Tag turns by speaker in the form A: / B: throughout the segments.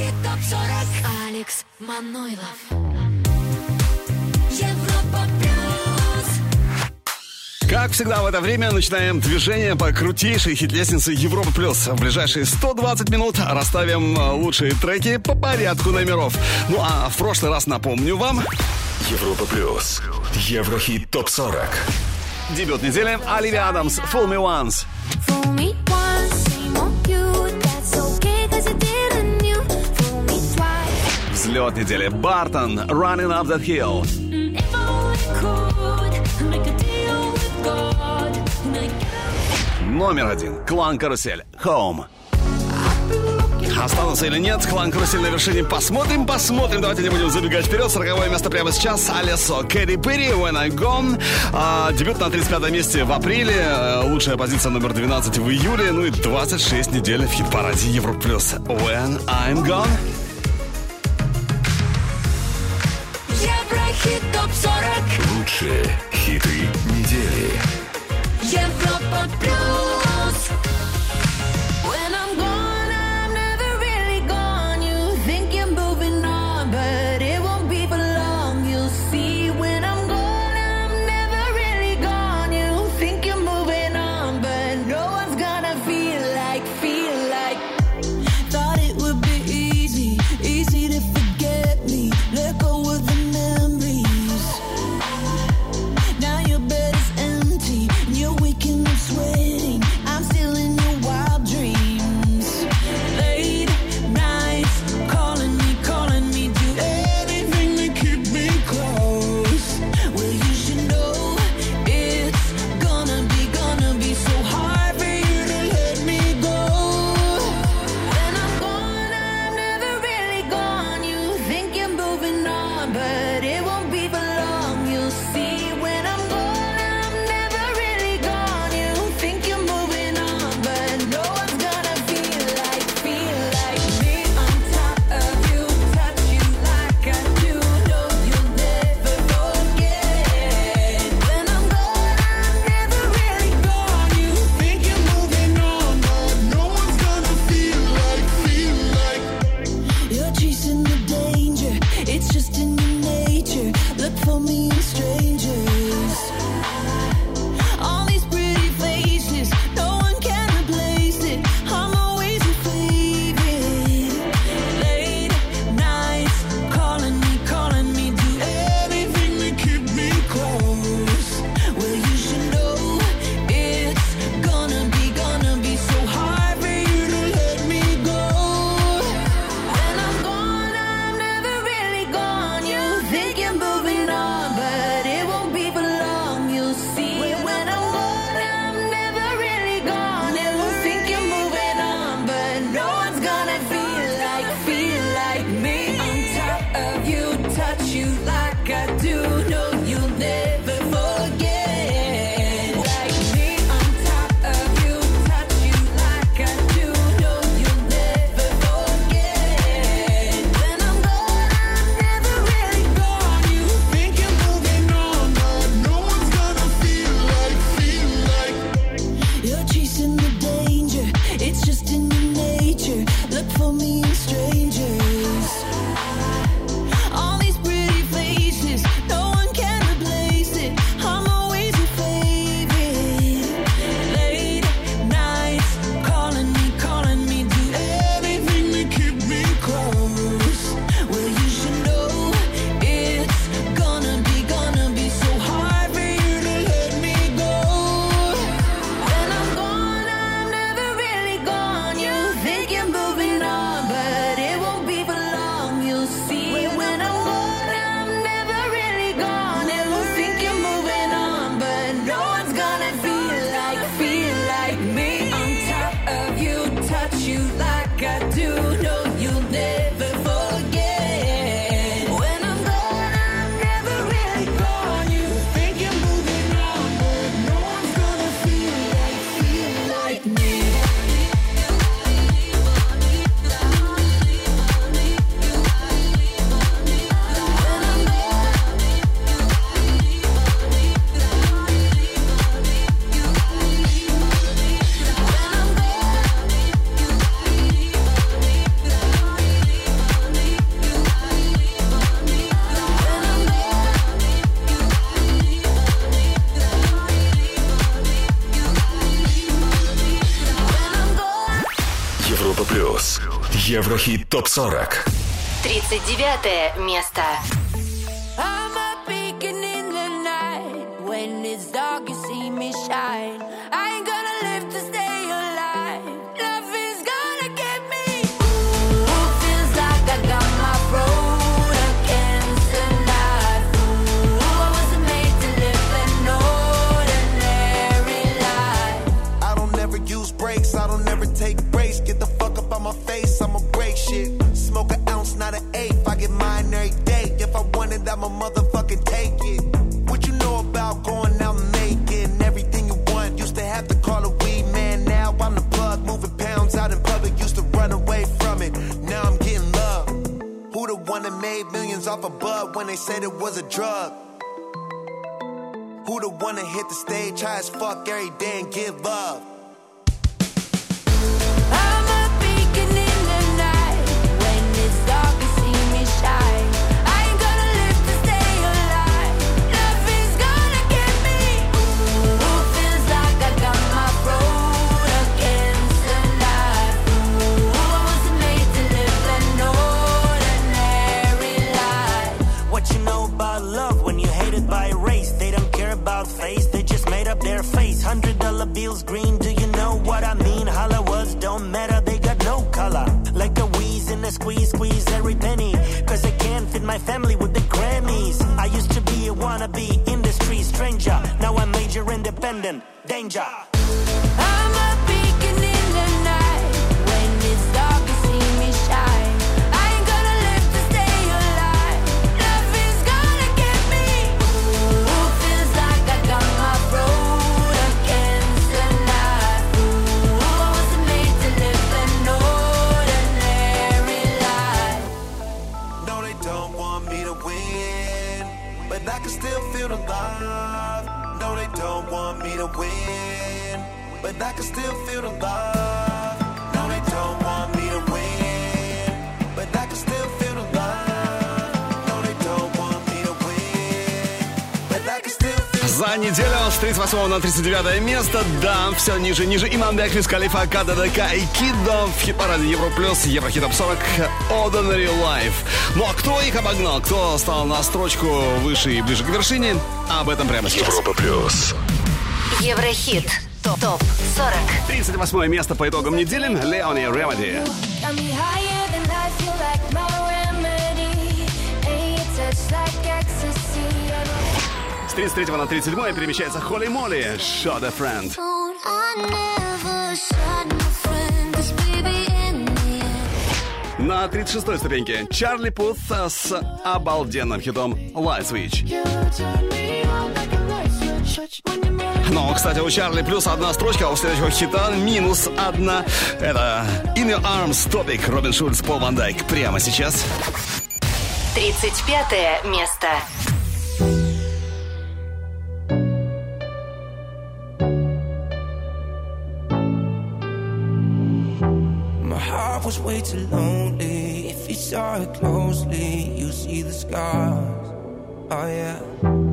A: Русский топ-40 Алекс Манойлов Европа плюс
B: Как всегда в это время начинаем движение по крутейшей хит-лестнице Европа Плюс. В ближайшие 120 минут расставим а, лучшие треки по порядку номеров. Ну а в прошлый раз напомню вам...
C: Европа Плюс. Еврохит ТОП-40.
B: Дебют недели Оливия Адамс Full Me Once».
D: Fool me
B: Взлет недели. Бартон, Running Up That Hill. Номер один. Клан Карусель. Home. Останутся или нет, клан Карусель на вершине. Посмотрим, посмотрим. Давайте не будем забегать вперед. Сороковое место прямо сейчас. Алисо Кэрри Перри, When I Gone. А, дебют на 35 месте в апреле. А, лучшая позиция номер 12 в июле. Ну и 26 недель в хит-параде Европлюс. When I'm Gone.
A: Еврохит ТОП-40
C: Лучшие хиты недели.
A: Европа Плюс.
C: ТОП-40.
A: 39 место.
E: to
F: squeeze, squeeze every penny. Cause I can't fit my family with the Grammys. I used to be a wannabe industry stranger. Now I'm major independent. Danger.
E: and I
G: can still feel the love. No, they don't want me to win, but I can still feel the love. No, they don't want me to win, but I can still feel
B: За неделю с 38 на 39 место, да, все ниже, ниже. Иман Дехлис, Калифа, КДДК и Кидо в хит-параде Европлюс, Еврохит Топ 40, Ordinary Life. Ну а кто их обогнал, кто стал на строчку выше и ближе к вершине, об этом прямо сейчас.
C: Европа Плюс.
A: Еврохит. ТОП. ТОП 40
B: 38 место по итогам недели Леони Ремеди. С 33 на 37 перемещается Холли Молли Shot a Friend на 36-й ступеньке Чарли Пут с обалденным хитом Light Switch. Но, кстати, у Чарли плюс одна строчка, а у следующего хита минус одна. Это In Your Arms Topic Робин Шульц, Пол Ван Дайк. Прямо сейчас.
A: 35 место.
H: was way too lonely. If you saw it closely, you see the scars. Oh yeah.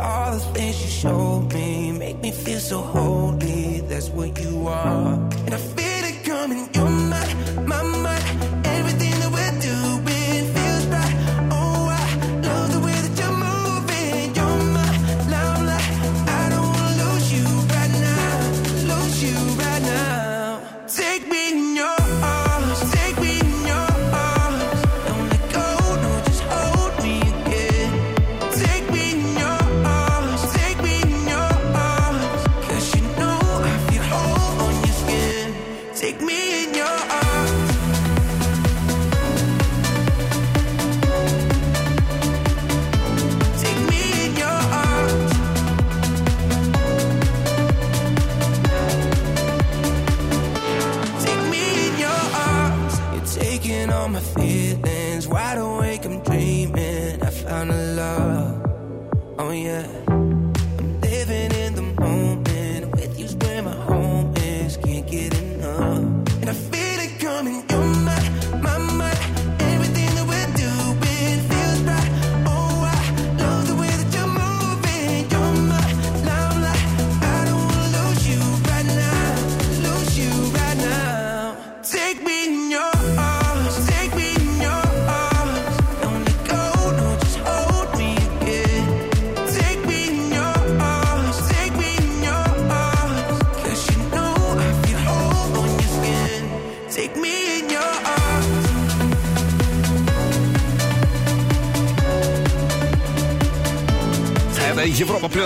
H: all the things you showed me make me feel so holy. That's what you are, and I feel it coming. You're my, my, my.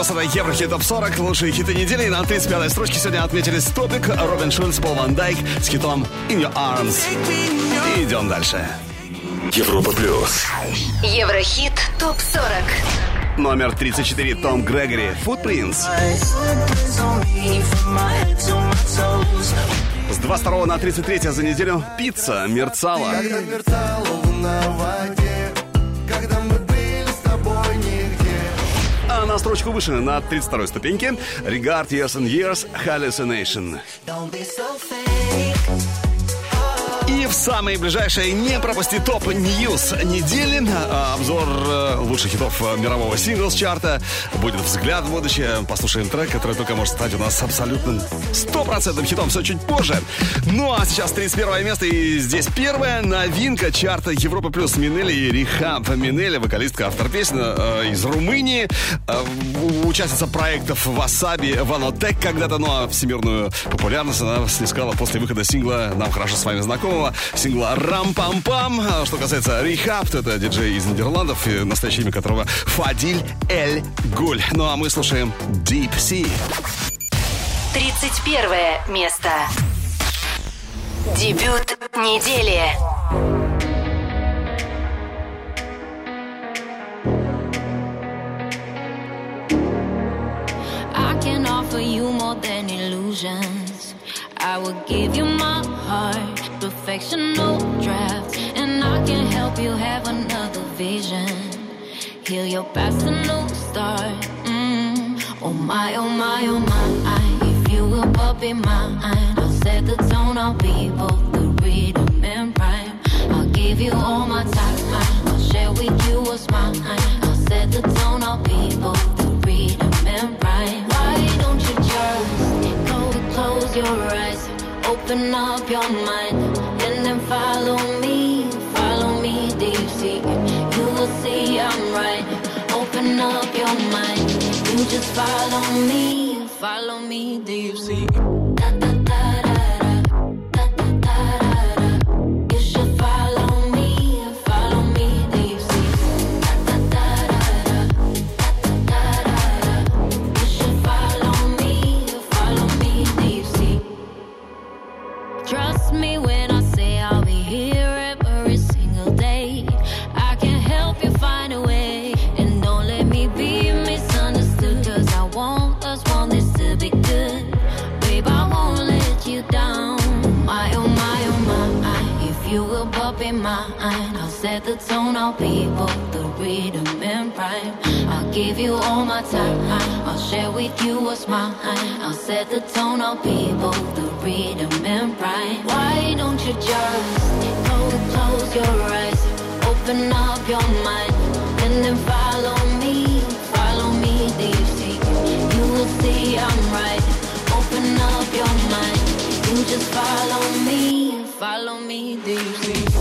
B: Плюс, это Еврохит Топ 40, лучшие хиты недели. И на 35-й строчке сегодня отметились Топик, Робин Шульц, Пол Ван Дайк с хитом In Your Arms. И идем дальше.
C: Европа плюс.
I: Еврохит ТОП-40.
B: Номер 34, Том Грегори, Footprints. С 22 на 33 за неделю пицца мерцала.
J: Когда мерцала луна в
B: строчку выше, на 32 ступеньке, Regard Years and Years, Hallucination. И в самые ближайшие не пропусти top news недели. А, Обзор э, лучших хитов э, мирового singles чарта. Будет взгляд в будущее. Послушаем трек, который только может стать у нас абсолютным стопроцентным хитом. Все чуть позже. Ну а сейчас 31 место. И здесь первая новинка чарта Европа плюс Minelli и Rehab Minelli, вокалистка, автор песни э, из Румынии. Э, участница проектов Васаби, Ванотек когда-то, ну а всемирную популярность она снискала после выхода сингла, нам хорошо с вами знакомого, сингла «Рам-пам-пам». А Что касается Рихаб, то это диджей из Нидерландов, настоящее имя которого Фадиль Эль Гуль. Ну а мы слушаем Deep Sea.
I: 31 место. Дебют недели.
A: Perfection, draft, and I can help you have another vision. Heal your past, a new start. Mm. Oh my, oh my, oh my. If you will but be mine, I'll set the tone. I'll be both the rhythm and rhyme. I'll give you all my time. I'll share with you what's mine. I'll set the tone. I'll be both the rhythm and rhyme. Why don't you just go close your eyes, open up your mind, and then follow me, follow me deep sea. You will see I'm right. Open up your mind, you just follow me, follow me deep sea. The tone. Be both the rhythm and rhyme. I'll give you all my time. I'll share with you what's mine. I'll set the tone. I'll be both the rhythm and rhyme. Why don't you just close your eyes, open up your mind, and then follow me, follow me deep. You will see I'm right. Open up your mind. You just follow me, follow me deep.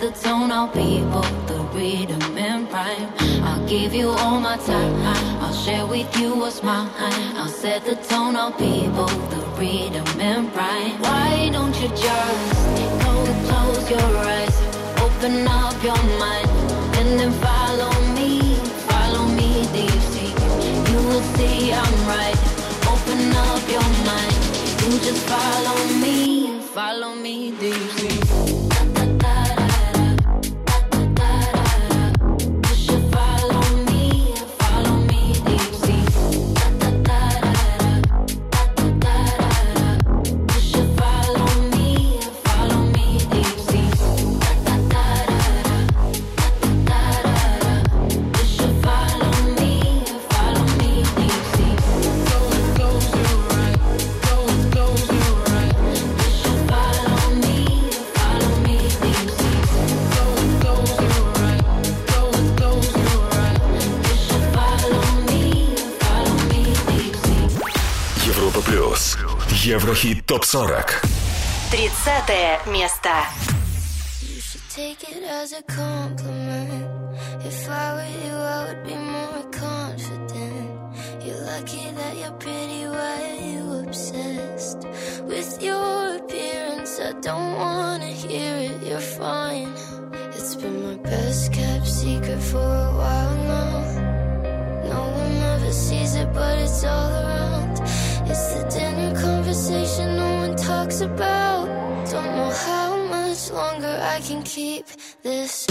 A: The tone. I'll be both the rhythm and rhyme. I'll give you all my time. I'll share with you what's mine. I'll set the tone. I'll be both the rhythm and rhyme. Why don't you just go close your eyes, open up your mind, and then follow me, follow me deep sea. You will see I'm right. Open up your mind. You just follow me, follow me deep. Deep.
C: ТОП-40
I: 30 место
D: Take it as a compliment. If I were you, I would be more confident. You're lucky that you're pretty, why are you obsessed with your appearance? I don't wanna hear it, you're fine. It's been my best kept secret for a while now. No one ever sees it, but it's all around. It's the dinner conversation no one talks about. Don't know how much longer I can keep this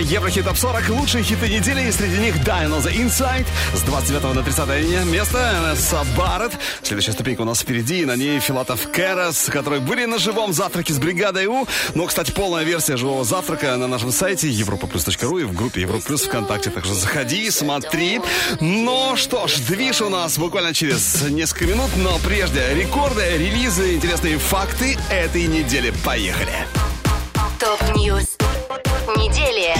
B: Еврохит Топ 40. Лучшие хиты недели, и среди них Dying on the Inside. С 29 на 30 место Энесса Барретт. Следующая ступенька у нас впереди, на ней Филатов Кэрос, которые были на живом завтраке с бригадой У. Но, кстати, полная версия живого завтрака на нашем сайте europaplus.ru и в группе Европа Плюс ВКонтакте. Так что заходи, смотри. Ну что ж, движ у нас буквально через несколько минут, но прежде рекорды, релизы, интересные факты этой недели. Поехали!
I: Top news недели.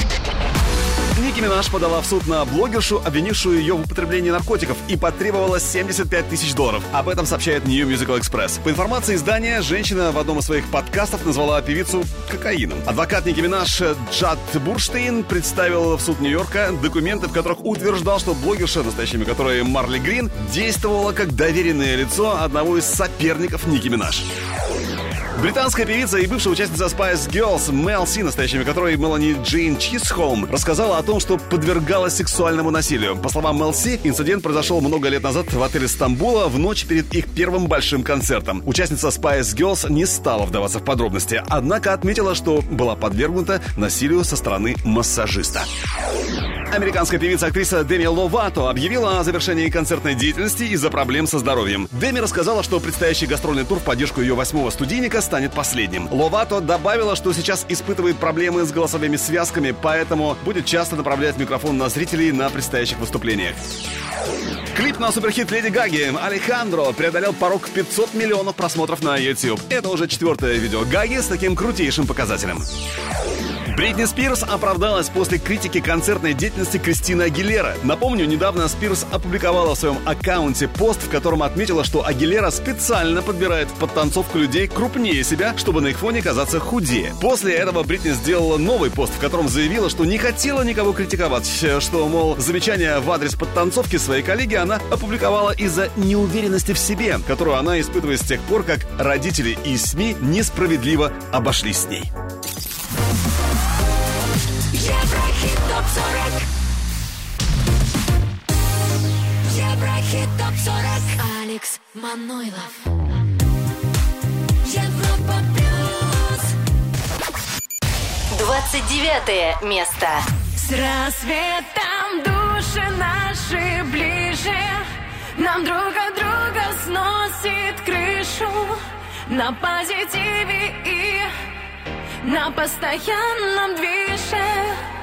B: Ники Минаж подала в суд на блогершу, обвинившую ее в употреблении наркотиков, и потребовала 75 тысяч долларов. Об этом сообщает New Musical Express. По информации издания, женщина в одном из своих подкастов назвала певицу кокаином. Адвокат Ники Минаж Джад Бурштейн представил в суд Нью-Йорка документы, в которых утверждал, что блогерша, настоящее имя которой Марли Грин, действовала как доверенное лицо одного из соперников Ники Минаж. Британская певица и бывшая участница Spice Girls Мел Си, настоящими которой Мелани Джейн Чисхолм, рассказала о том, что подвергалась сексуальному насилию. По словам Мел Си, инцидент произошел много лет назад в отеле Стамбула в ночь перед их первым большим концертом. Участница Spice Girls не стала вдаваться в подробности, однако отметила, что была подвергнута насилию со стороны массажиста. Американская певица-актриса Деми Ловато объявила о завершении концертной деятельности из-за проблем со здоровьем. Деми рассказала, что предстоящий гастрольный тур в поддержку ее восьмого студийника станет последним. Ловато добавила, что сейчас испытывает проблемы с голосовыми связками, поэтому будет часто направлять микрофон на зрителей на предстоящих выступлениях. Клип на суперхит Леди Гаги «Алехандро» преодолел порог 500 миллионов просмотров на YouTube. Это уже четвертое видео Гаги с таким крутейшим показателем. Бритни Спирс оправдалась после критики концертной деятельности Кристины Агилера. Напомню, недавно Спирс опубликовала в своем аккаунте пост, в котором отметила, что Агилера специально подбирает в подтанцовку людей крупнее себя, чтобы на их фоне казаться худее. После этого Бритни сделала новый пост, в котором заявила, что не хотела никого критиковать, что, мол, замечания в адрес подтанцовки своей коллеги она опубликовала из-за неуверенности в себе, которую она испытывает с тех пор, как родители и СМИ несправедливо обошлись с ней.
K: Еврохит топ 40
D: Алекс Манойлов.
K: Европа плюс.
L: 29 место.
M: С рассветом души наши ближе. Нам друг от друга сносит крышу. На позитиве и на постоянном
N: движении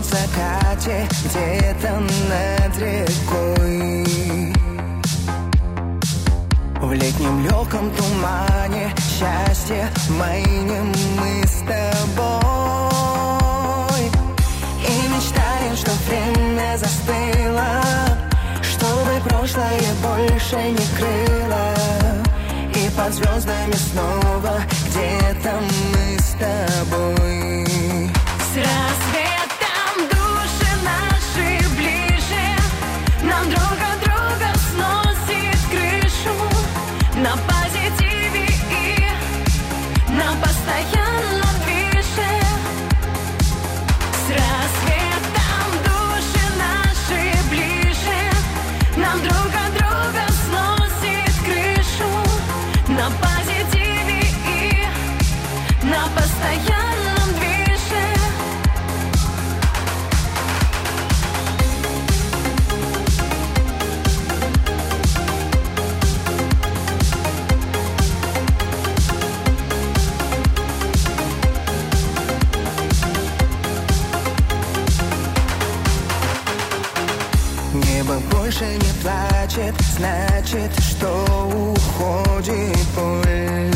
N: в закате где-то над рекой. В летнем легком тумане счастье майнем мы с тобой. И мечтаем, что время застыло Чтобы прошлое больше не крыло. И под звездами снова где-то мы с тобой значит, что уходит боль.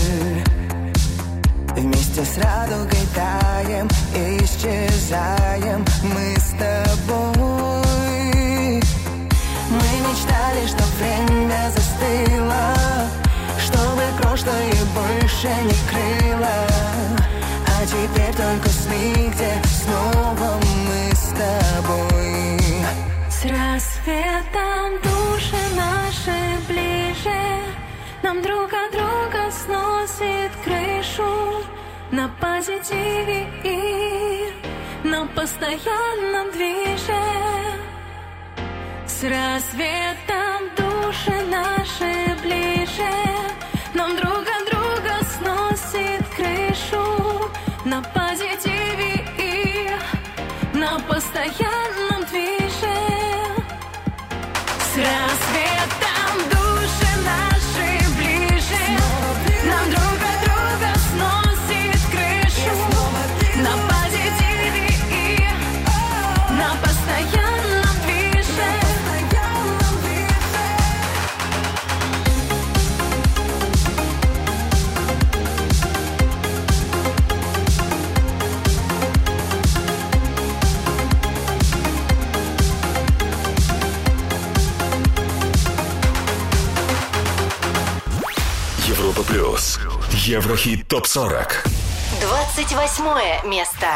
N: Вместе с радугой таем, исчезаем мы с тобой. Мы мечтали, что время застыло, чтобы прошлое больше не крыло. А теперь только сны, где снова мы с тобой.
M: С рассветом Нам друг от друга сносит крышу На позитиве и на постоянном движе. С рассветом
C: Еврохит топ 40.
L: 28 место.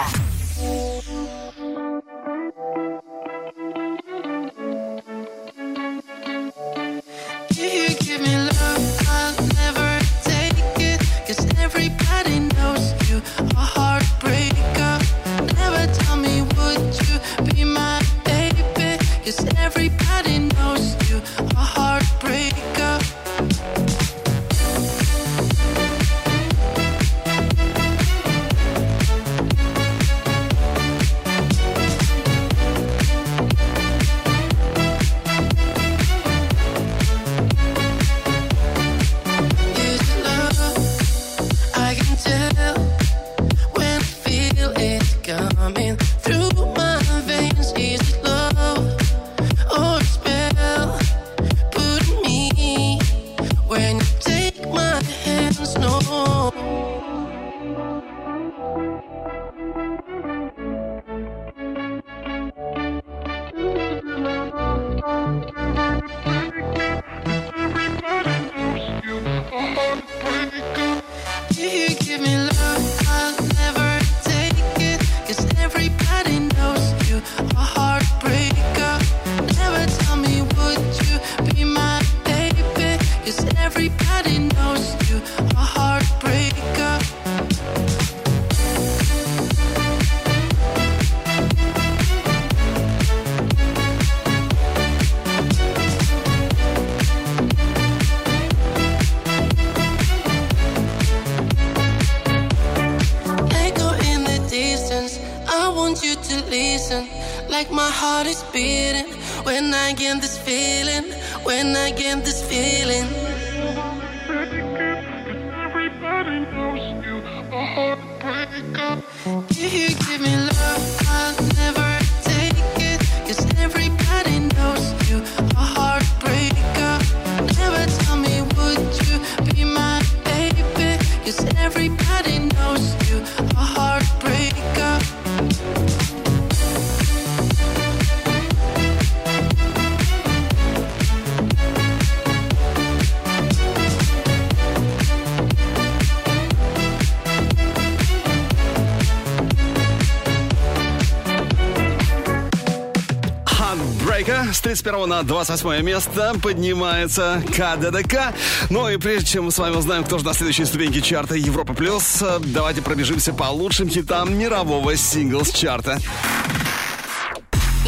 B: С 31 на 28 место поднимается КДДК. Ну и прежде чем мы с вами узнаем, кто же на следующей ступеньке чарта Европа Плюс, давайте пробежимся по лучшим хитам мирового синглс-чарта.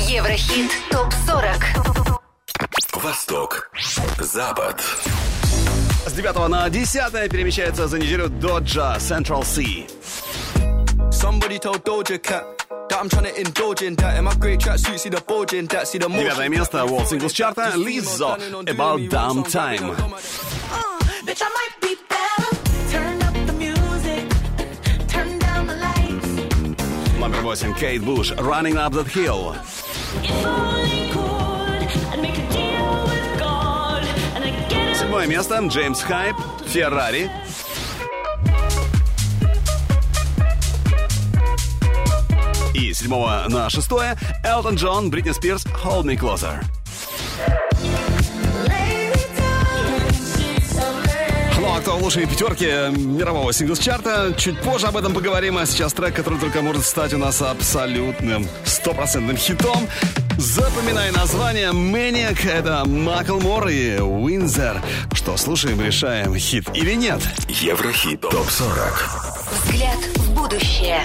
O: Еврохит ТОП-40.
C: Восток. Запад.
B: С 9 на 10 перемещается за неделю Доджа Central Sea.
P: Somebody told Doja Cat that I'm trying to indulge in that. In my great tracksuit, see the bulge in that, see the motion.
B: Девятое место World Singles чарта Lizzo About Damn Time.
Q: Bitch, I might be better. Turn up the music. Turn down the lights.
B: Номер восемь Кейт Буш Running Up That Hill.
Q: If only could, I'd make a deal with God. And I get it.
B: Седьмое место Джеймс Хайп Феррари. Седьмого на шестое Элтон Джон Бритни Спирс Hold Me Closer. Ну а кто в лучшей пятерке мирового синглс-чарта, чуть позже об этом поговорим, а сейчас трек, который только может стать у нас абсолютным стопроцентным хитом. Запоминай название Maniac, это Маклмор и Уинзер. Что, слушаем, решаем, хит или нет?
C: Еврохит ТОП-40.
O: Взгляд в будущее.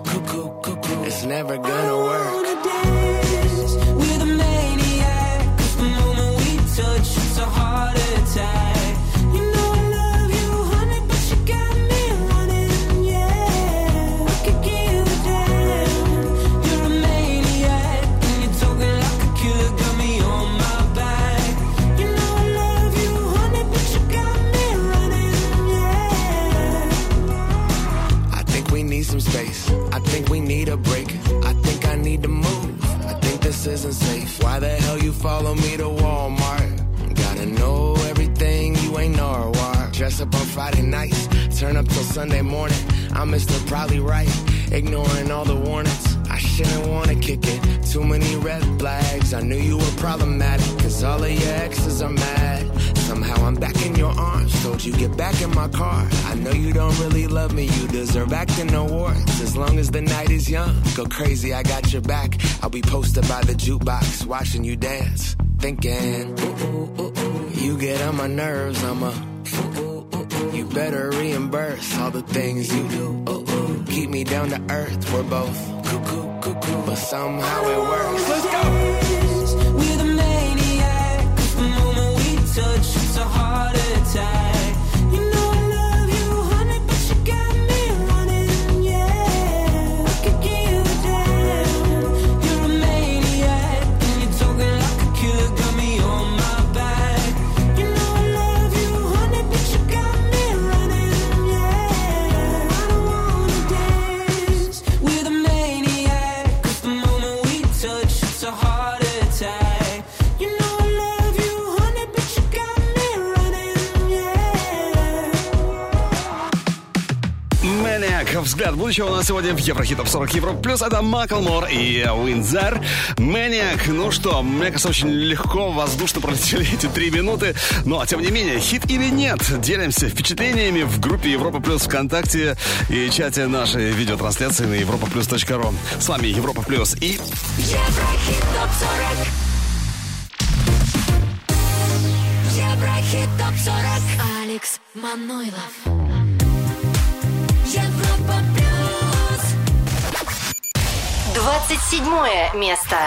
R: It's never gonna work. This isn't safe. Why the hell you follow me to Walmart? Gotta know everything, you ain't Norwalk. Dress up on Friday nights, turn up till Sunday morning. I'm Mr. Probably Right, ignoring all the warnings. I shouldn't wanna kick it. Too many red flags. I knew you were problematic, cause all of your exes are mad. Somehow I'm back in your arms. Told you get back in my car. I know you don't really love me. You deserve acting awards. As long as the night is young, go crazy. I got your back. I'll be posted by the jukebox, watching you dance, thinking. Ooh, ooh, ooh. You get on my nerves. I'm a. You better reimburse all the things you do. Keep me down to earth. We're both cuckoo, cuckoo, but somehow it works.
B: ведущего у нас сегодня в Еврохит 40 Европ Плюс. Это Маклмор и Уинзер. Маниак. Ну что, мне кажется, очень легко, воздушно пролетели эти три минуты. Ну, а тем не менее, хит или нет, делимся впечатлениями в группе Европа Плюс ВКонтакте и чате нашей видеотрансляции на Европа Плюс. europaplus.ru. С вами Европа Плюс и...
A: Еврохит Топ 40 Еврохит топ 40
K: Алекс Манойлов
M: 27 место.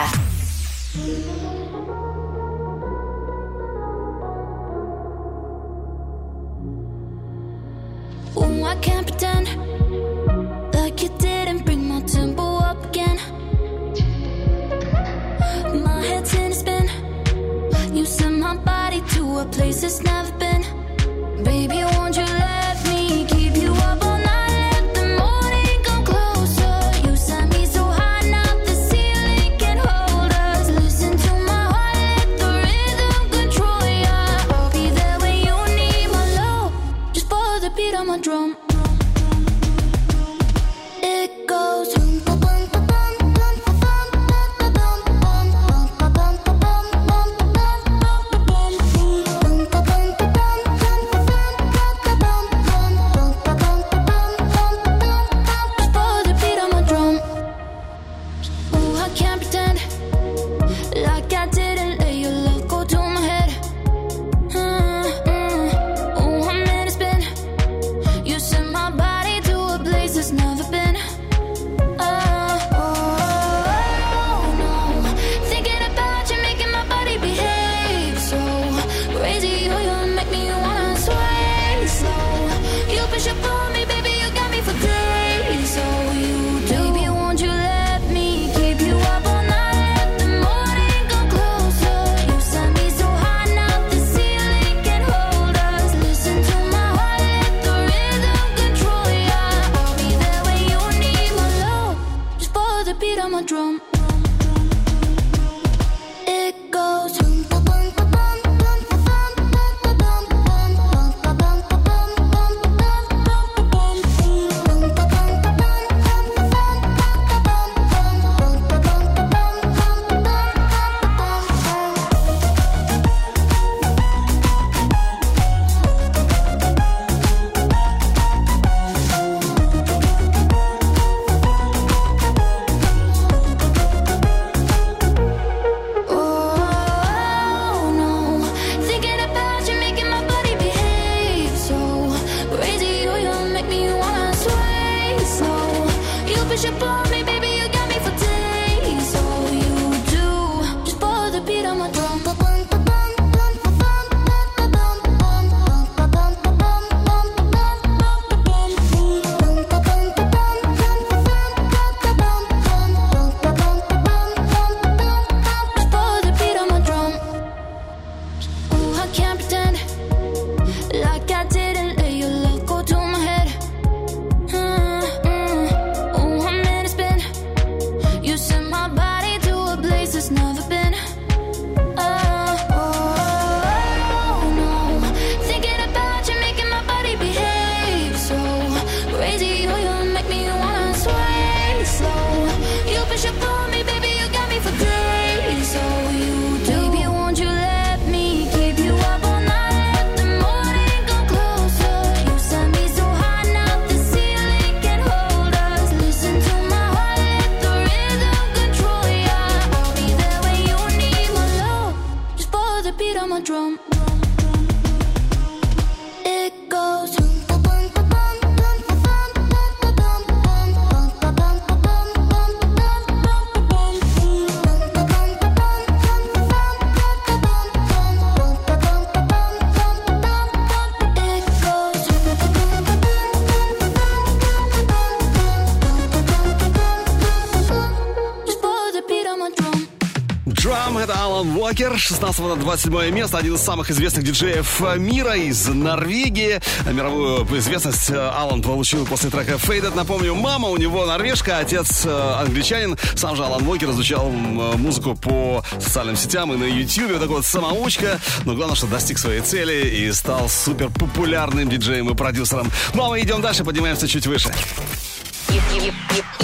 B: Лакер, 16 на 27 место, один из самых известных диджеев э, мира из Норвегии. Мировую известность э, Алан получил после трека Faded. Напомню, мама у него норвежка, а отец э, англичанин. Сам же Алан Уокер изучал музыку по социальным сетям и на YouTube. Вот такой вот самоучка. Но главное, что достиг своей цели и стал супер популярным диджеем и продюсером. Ну а мы идем дальше, поднимаемся чуть выше.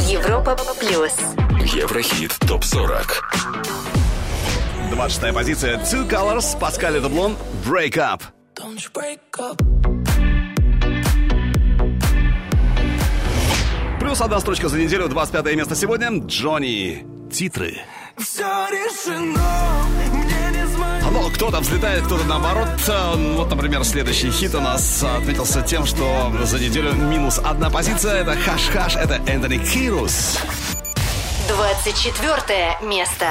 I: Европа плюс.
C: Еврохит топ 40.
B: 26 позиция Two Colors, Паскали и Дублон, Break Up.
H: Don't you break up.
B: Плюс одна строчка за неделю, 25 место сегодня, Джонни. Титры.
H: Все решено,
B: но кто-то взлетает, кто-то наоборот. Э, вот, например, следующий хит у нас отметился тем, что за неделю минус одна позиция. Это хаш-хаш, это Энтони Кирус.
I: 24 место.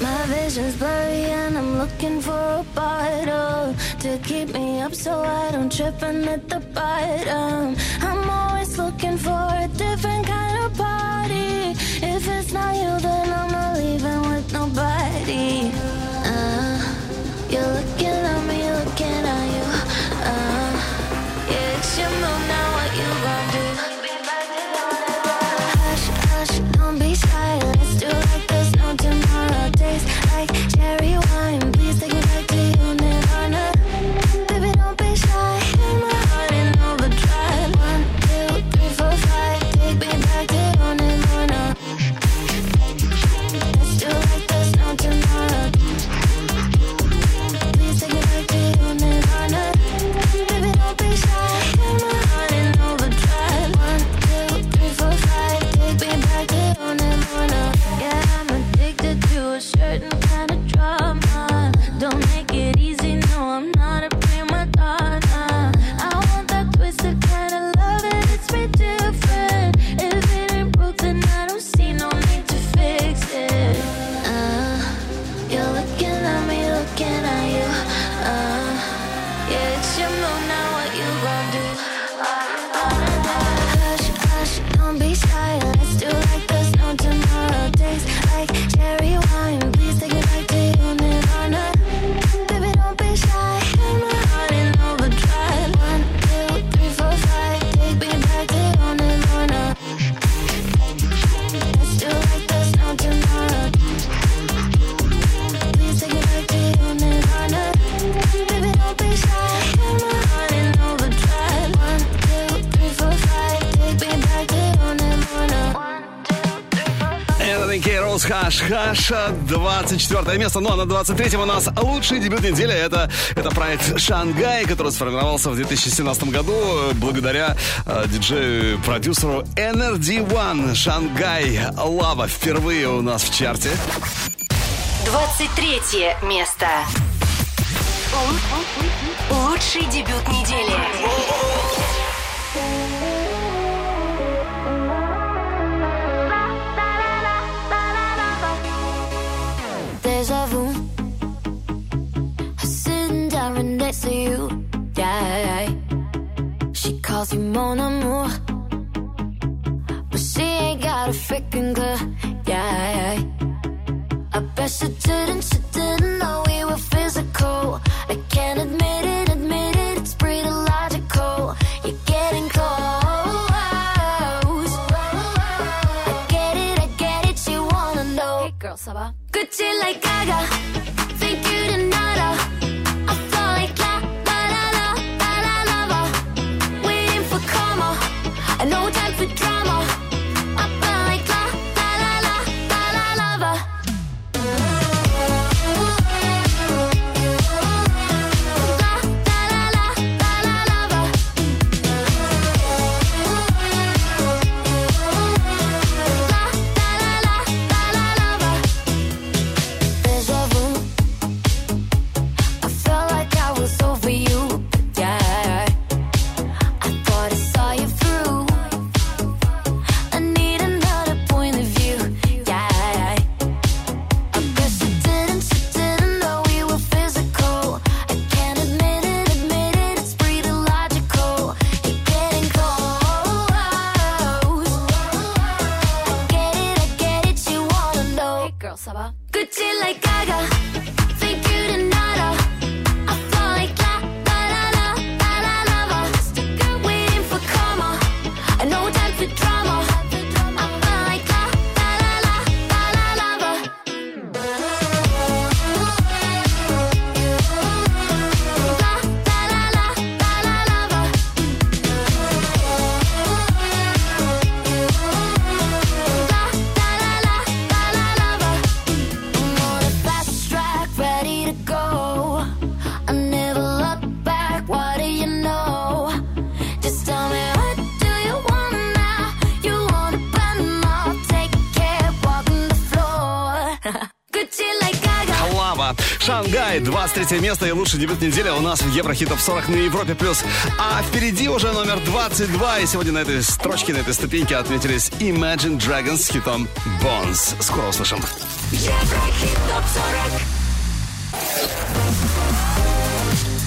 D: My vision's blurry and I'm looking for a bottle to keep me up so I don't trip and hit the bottom. I'm always looking for a different kind of party. If it's not you, then I'm not leaving with nobody.
B: Каша, 24 место. Ну а на 23-м у нас лучший дебют недели. Это, это проект Шангай, который сформировался в 2017 году благодаря э, диджею-продюсеру Energy One. Шангай Лава впервые у нас в чарте.
I: 23 место. Лучший дебют недели.
D: next to you. Yeah. She calls you mon amour. But she ain't got a freaking clue. Yeah. I bet she didn't, she didn't know we were physical. I can't admit it, admit it, it's pretty logical. You're getting close. I get it, I get it, wanna know. Hey girl, like Gaga.
B: 23 место и лучший дебют недели у нас в Еврохит Топ 40 на Европе+. плюс. А впереди уже номер 22. И сегодня на этой строчке, на этой ступеньке отметились Imagine Dragons с хитом Bones. Скоро услышим.
A: Еврохит топ 40.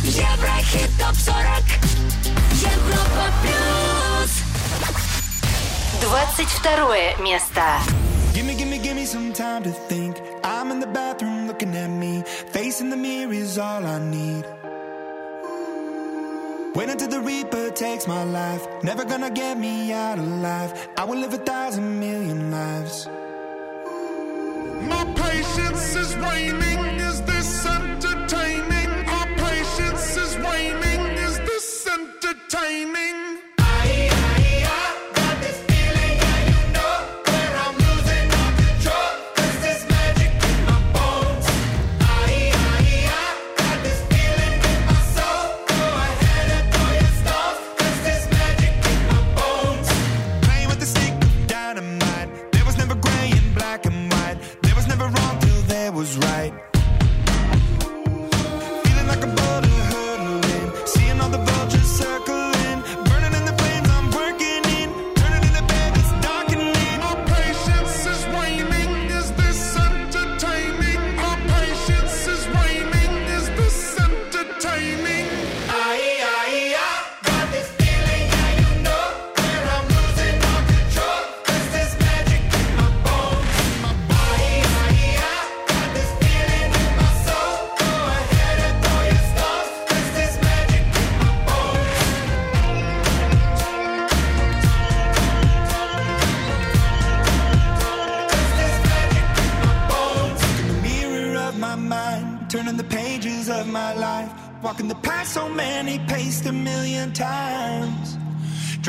A: Еврохит топ 40. Европа плюс.
S: 22 место.
G: Gimme, gimme, gimme some time to think. Until the Reaper takes my life. Never gonna get me out alive. I will live a thousand million lives.
T: My patience is waning.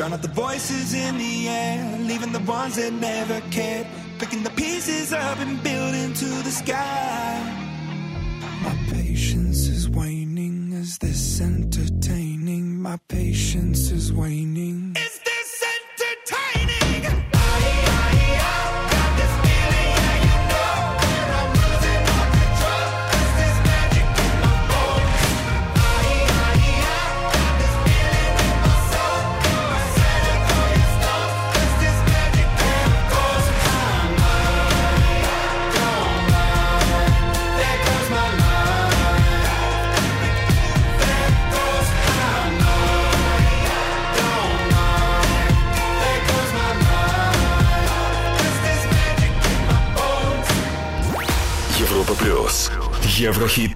G: Drown out the voices in the air, leaving the ones that never cared, picking the pieces up and building to the sky.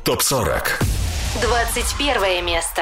C: ТОП-40.
S: 21 место.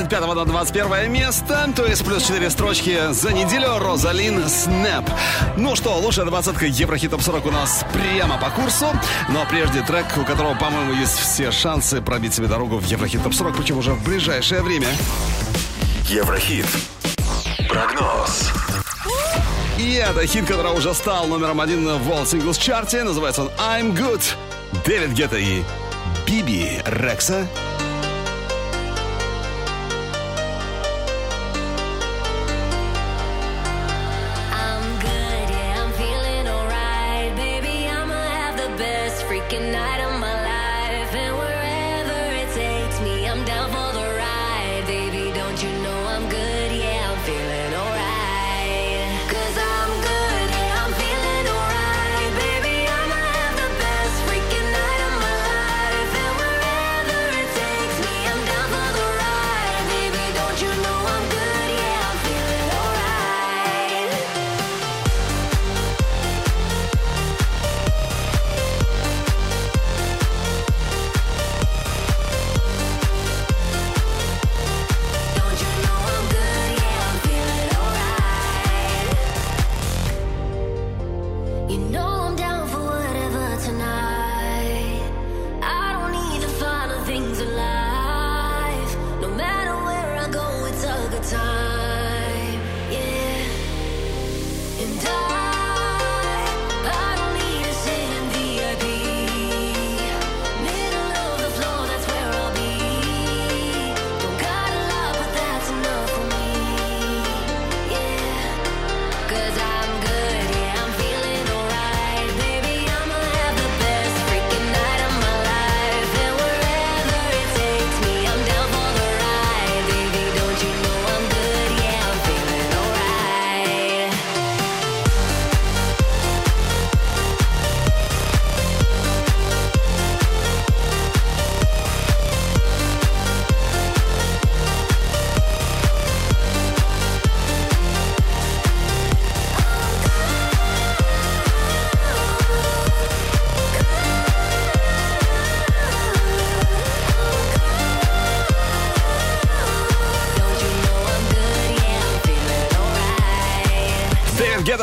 B: 25 на 21 место, то есть плюс 4 строчки за неделю Розалин Снэп. Ну что, лучшая двадцатка Еврохит Топ 40 у нас прямо по курсу. Но прежде трек, у которого, по-моему, есть все шансы пробить себе дорогу в Еврохит Топ 40, причем уже в ближайшее время.
C: Еврохит. Прогноз.
B: И это хит, который уже стал номером один в World Singles чарте. Называется он I'm Good. Дэвид Гетта и Биби Рекса.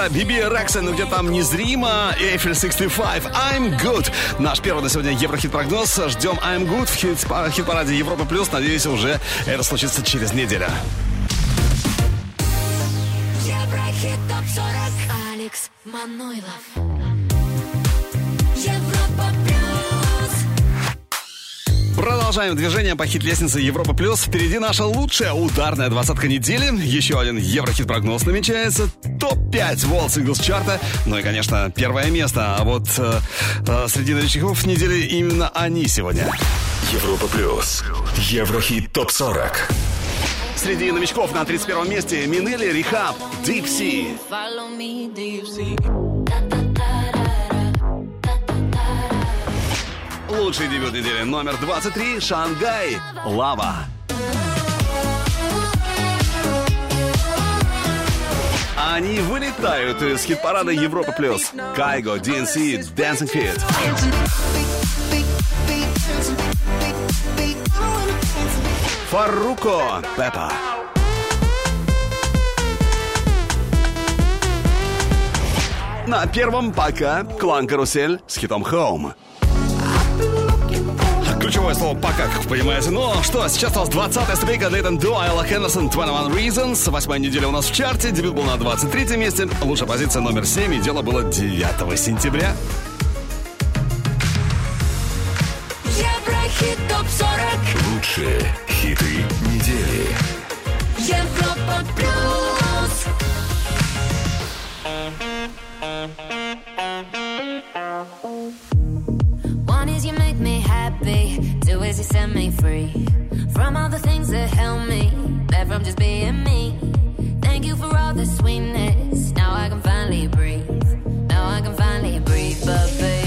B: Биби Рекса, ну где там незримо, Эйфель 65, I'm Good. Наш первый на сегодня Еврохит-прогноз. Ждем I'm Good в хит- хит-параде Европа Плюс. Надеюсь, уже это случится через неделю. Продолжаем движение по хит-лестнице Европа Плюс. Впереди наша лучшая ударная двадцатка недели. Еще один Еврохит-прогноз намечается. Топ-5 World Singles чарта. Ну и, конечно, первое место. А вот э, э, среди новичков недели именно они сегодня.
C: Европа плюс. Еврохит топ 40.
B: Среди новичков на 31 месте Минели Рихаб, Deep Sea. Лучший дебют недели номер 23 Шангай, Лава. Они вылетают из хит-парада Европа Плюс. Кайго, DNC, Dancing Fit. Фаруко, Пеппа. На первом пока Клан Карусель с хитом Home. Ключевое слово «пока», как вы понимаете. Ну что, сейчас у нас 20-я ступенька Нейтан Ду, Айла Хендерсон, 21 Reasons. Восьмая неделя у нас в чарте. Дебют был на 23-м месте. Лучшая позиция номер 7. И дело было 9 сентября.
A: Еврохит ТОП-40
C: Лучшие хиты недели.
A: Европа Плюс set me free from all the things that held me back from just being me. Thank you for all the sweetness. Now I can finally breathe. Now I can finally breathe. But baby,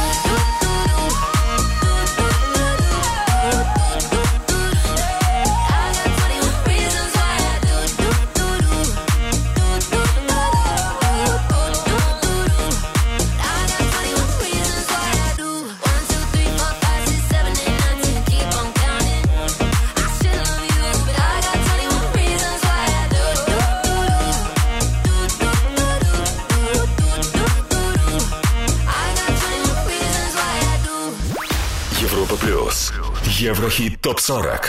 C: Еврохит ТОП-40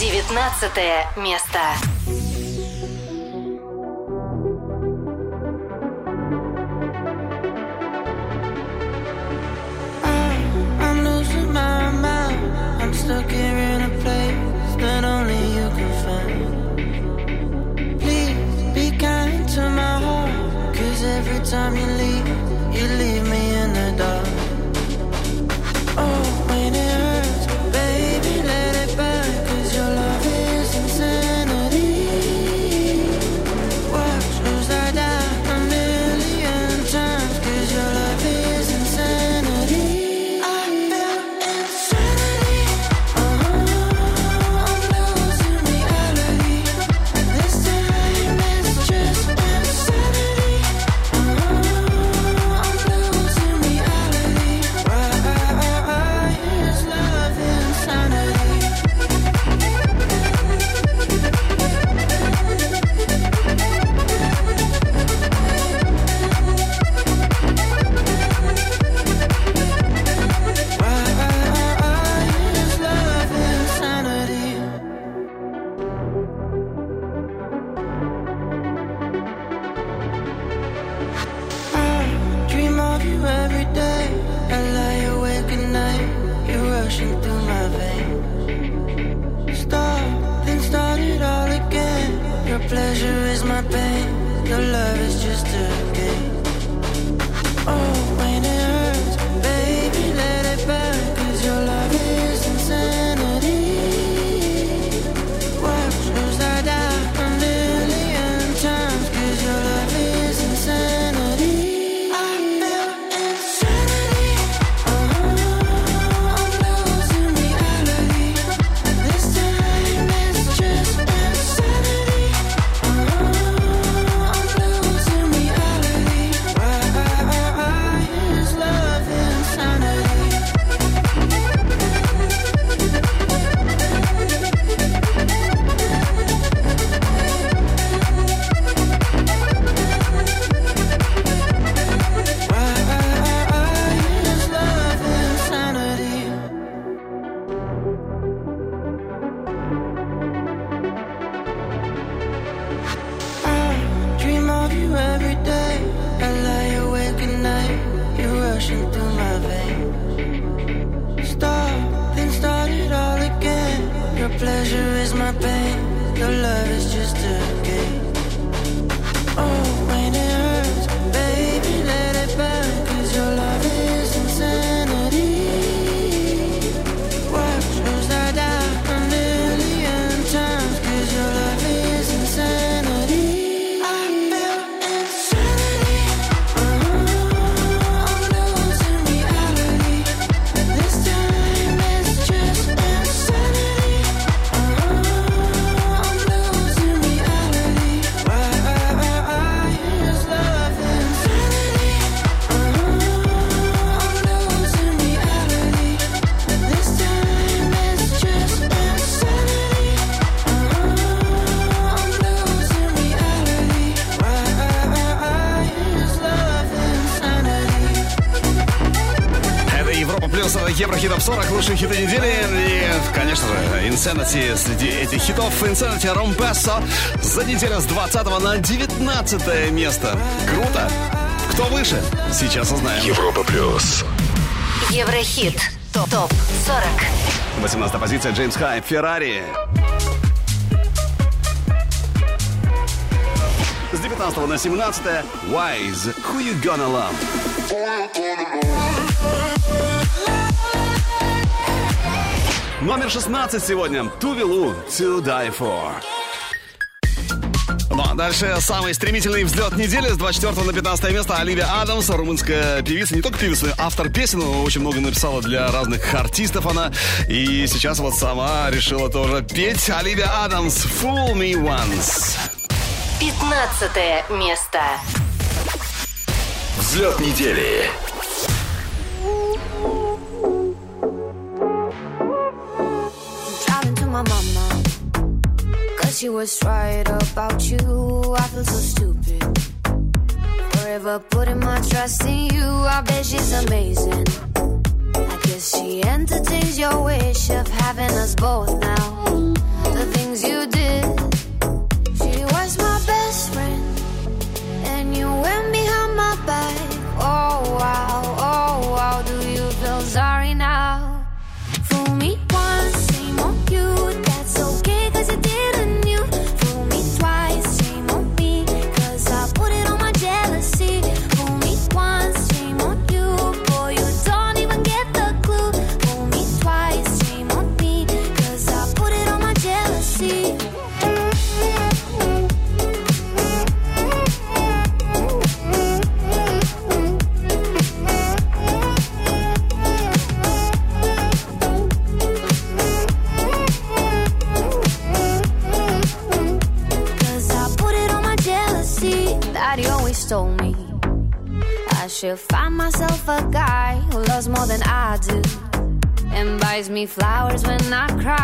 I: 19 место
H: stuck here in a place that only you can find. Please be kind to my heart, cause every time you leave, you leave.
B: charter Ромпессо за неделю с 20 на 19 место. Круто! Кто выше? Сейчас узнаем.
C: Европа плюс.
I: Еврохит. Топ. Топ 40.
B: 18 позиция Джеймс Хайп. Феррари. С 19 на 17 Wise. Who you gonna love? Номер 16 сегодня. Тувилу To Die For. Ну а дальше самый стремительный взлет недели с 24 на 15 место Оливия Адамс, румынская певица, не только певица, но и автор песен, очень много написала для разных артистов она, и сейчас вот сама решила тоже петь Оливия Адамс «Fool Me Once».
K: 15 место.
D: Взлет недели.
U: right about you. I feel so stupid. Forever putting my trust in you. I bet she's amazing. I guess she entertains your wish of having us both now. not
D: cry.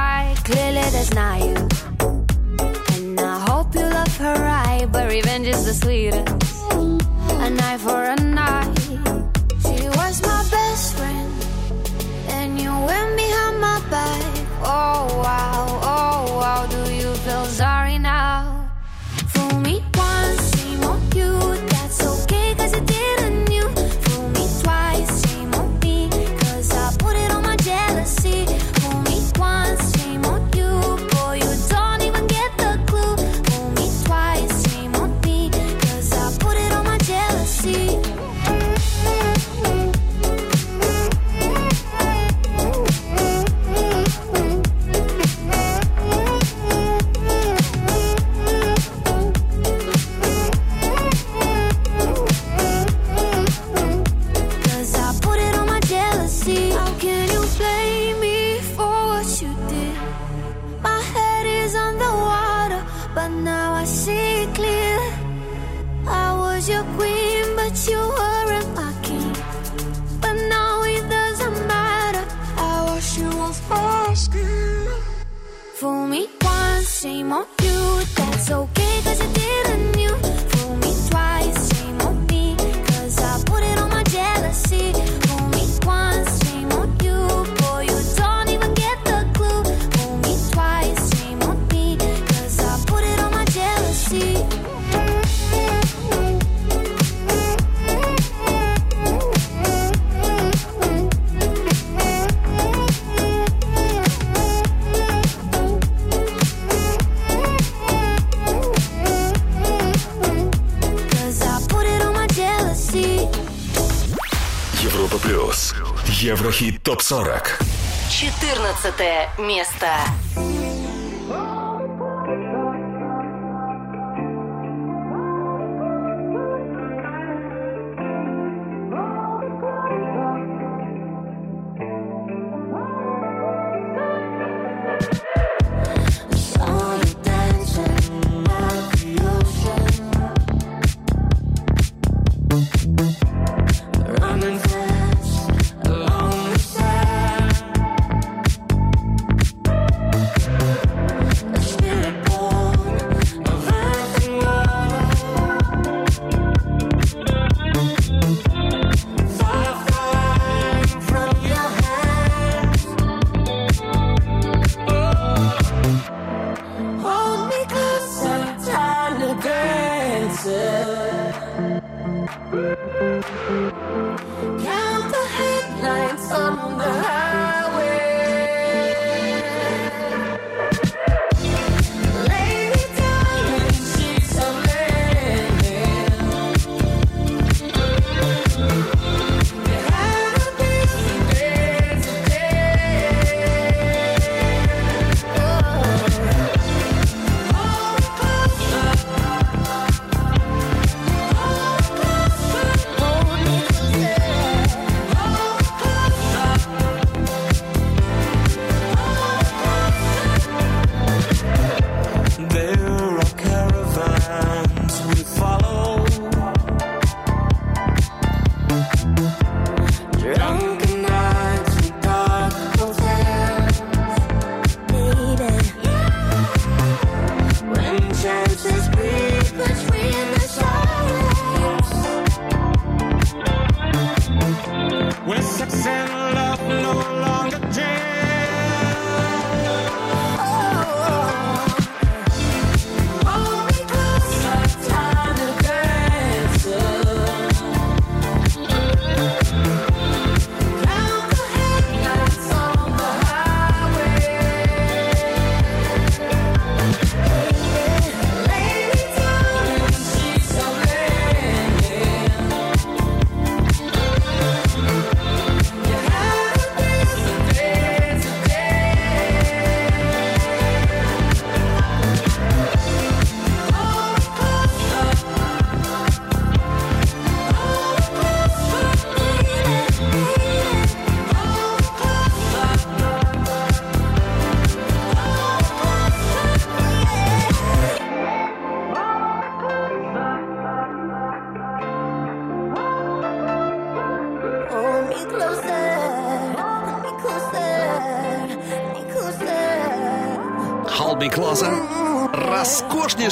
D: ТОП-40.
K: 14 место.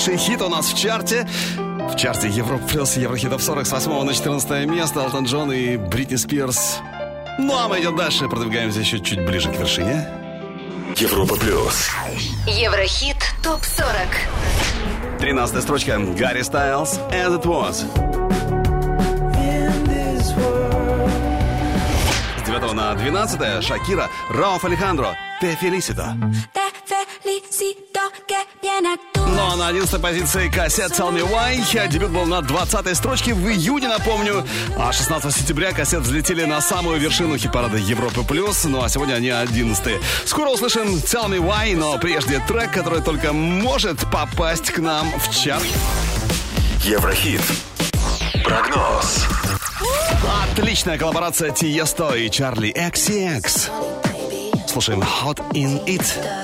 B: Роскошнейший хит у нас в чарте. В чарте Европа плюс Еврохитов 40 с 8 на 14 место. Элтон Джон и Бритни Спирс. Ну а мы идем дальше, продвигаемся еще чуть ближе к вершине.
C: Европа плюс.
K: Еврохит ТОП-40.
B: 13 строчка. Гарри Стайлз, As It Was. С 9 на 12 Шакира, Рауф Алехандро, Те Фелисито. На 11 позиции кассет Tell Me Why. Дебют был на 20 строчке в июне, напомню. А 16 сентября кассет взлетели на самую вершину хит-парада Европы+. плюс. Ну а сегодня они 11 Скоро услышим Tell Me Why, но прежде трек, который только может попасть к нам в чарт.
C: Еврохит. Прогноз.
B: Отличная коллаборация Тиесто и Чарли XCX. Слушаем Hot In It.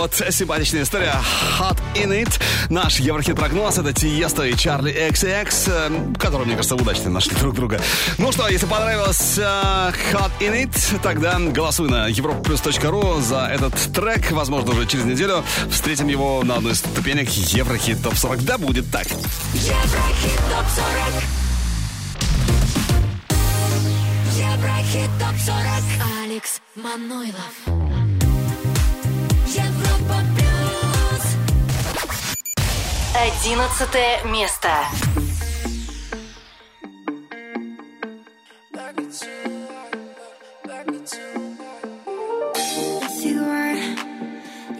B: вот симпатичная история. Hot in it. Наш Еврохит-прогноз это Тиесто и Чарли XX, э, которые, мне кажется, удачно нашли друг друга. Ну что, если понравилось э, Hot in it, тогда голосуй на europaplus.ru за этот трек. Возможно, уже через неделю встретим его на одной из ступенек Еврохит Топ 40. Да будет так.
V: Еврохит ТОП-40 Еврохит ТОП-40 Алекс Манойлов
K: Одиннадцатое место.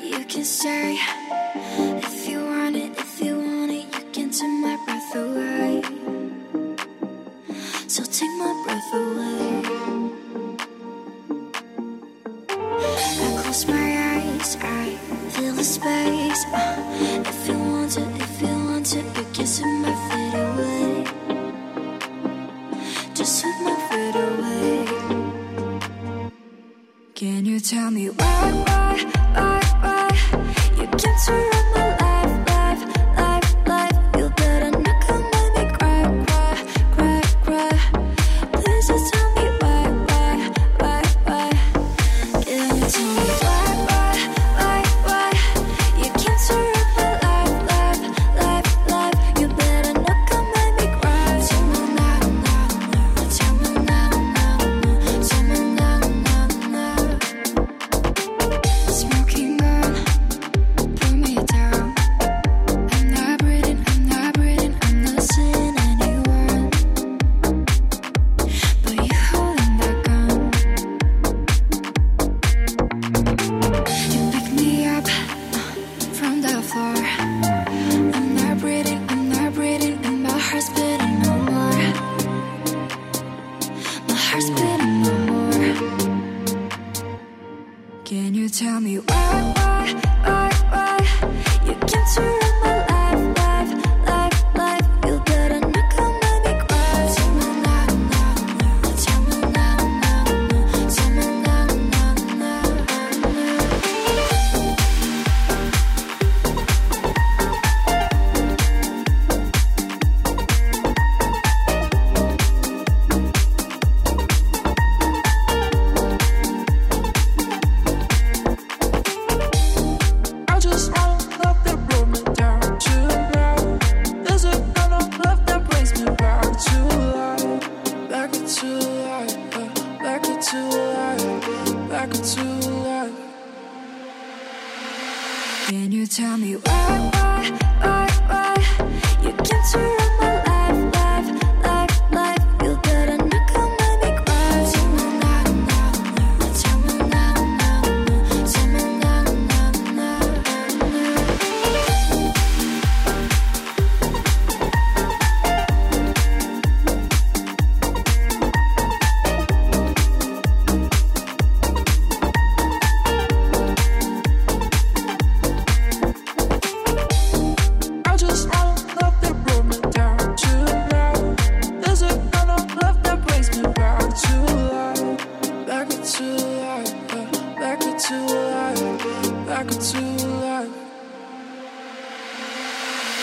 M: If you out.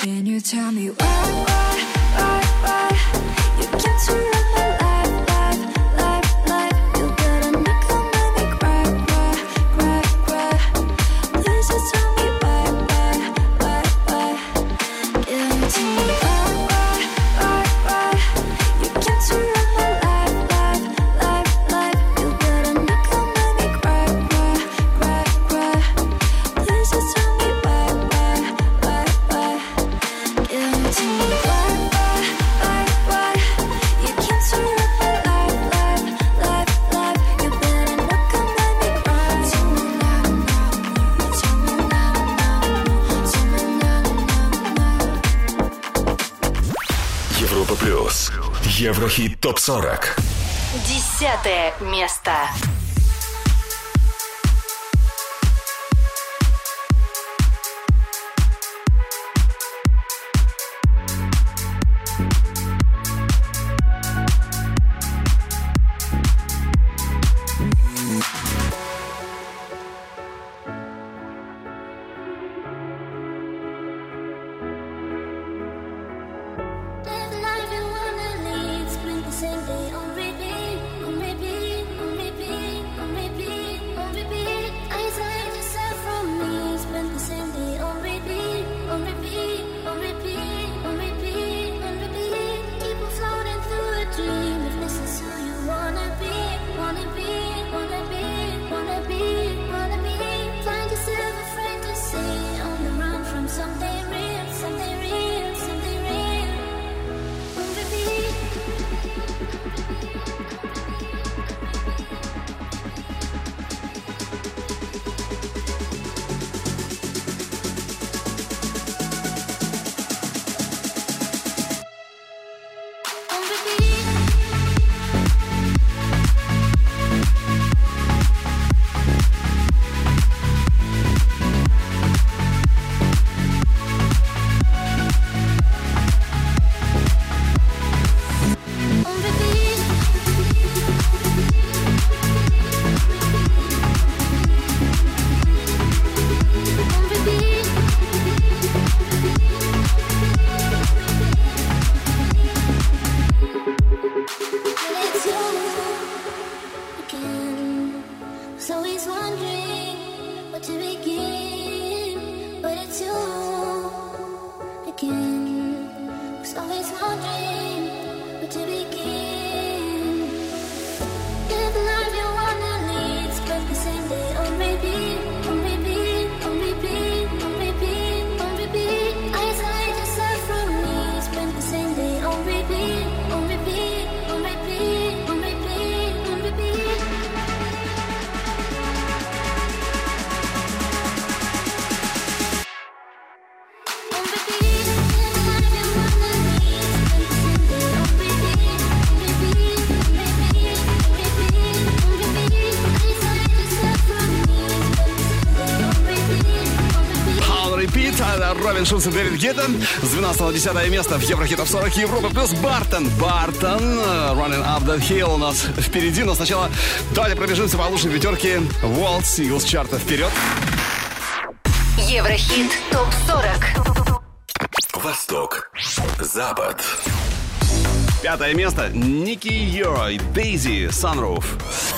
M: Can you tell me why, why, why, why you get to
C: ТОП-40.
I: Десятое место.
B: И Дэвид Гетта. С 12 на 10 место в Еврохитов 40 Европа плюс Бартон. Бартон. э, Running Up That Hill у нас впереди. Но сначала давайте пробежимся по лучшей пятерке World Singles чарта. Вперед.
I: Еврохит ТОП-40.
C: Восток. Запад.
B: Пятое место. Ники Йо и Дейзи Sunroof.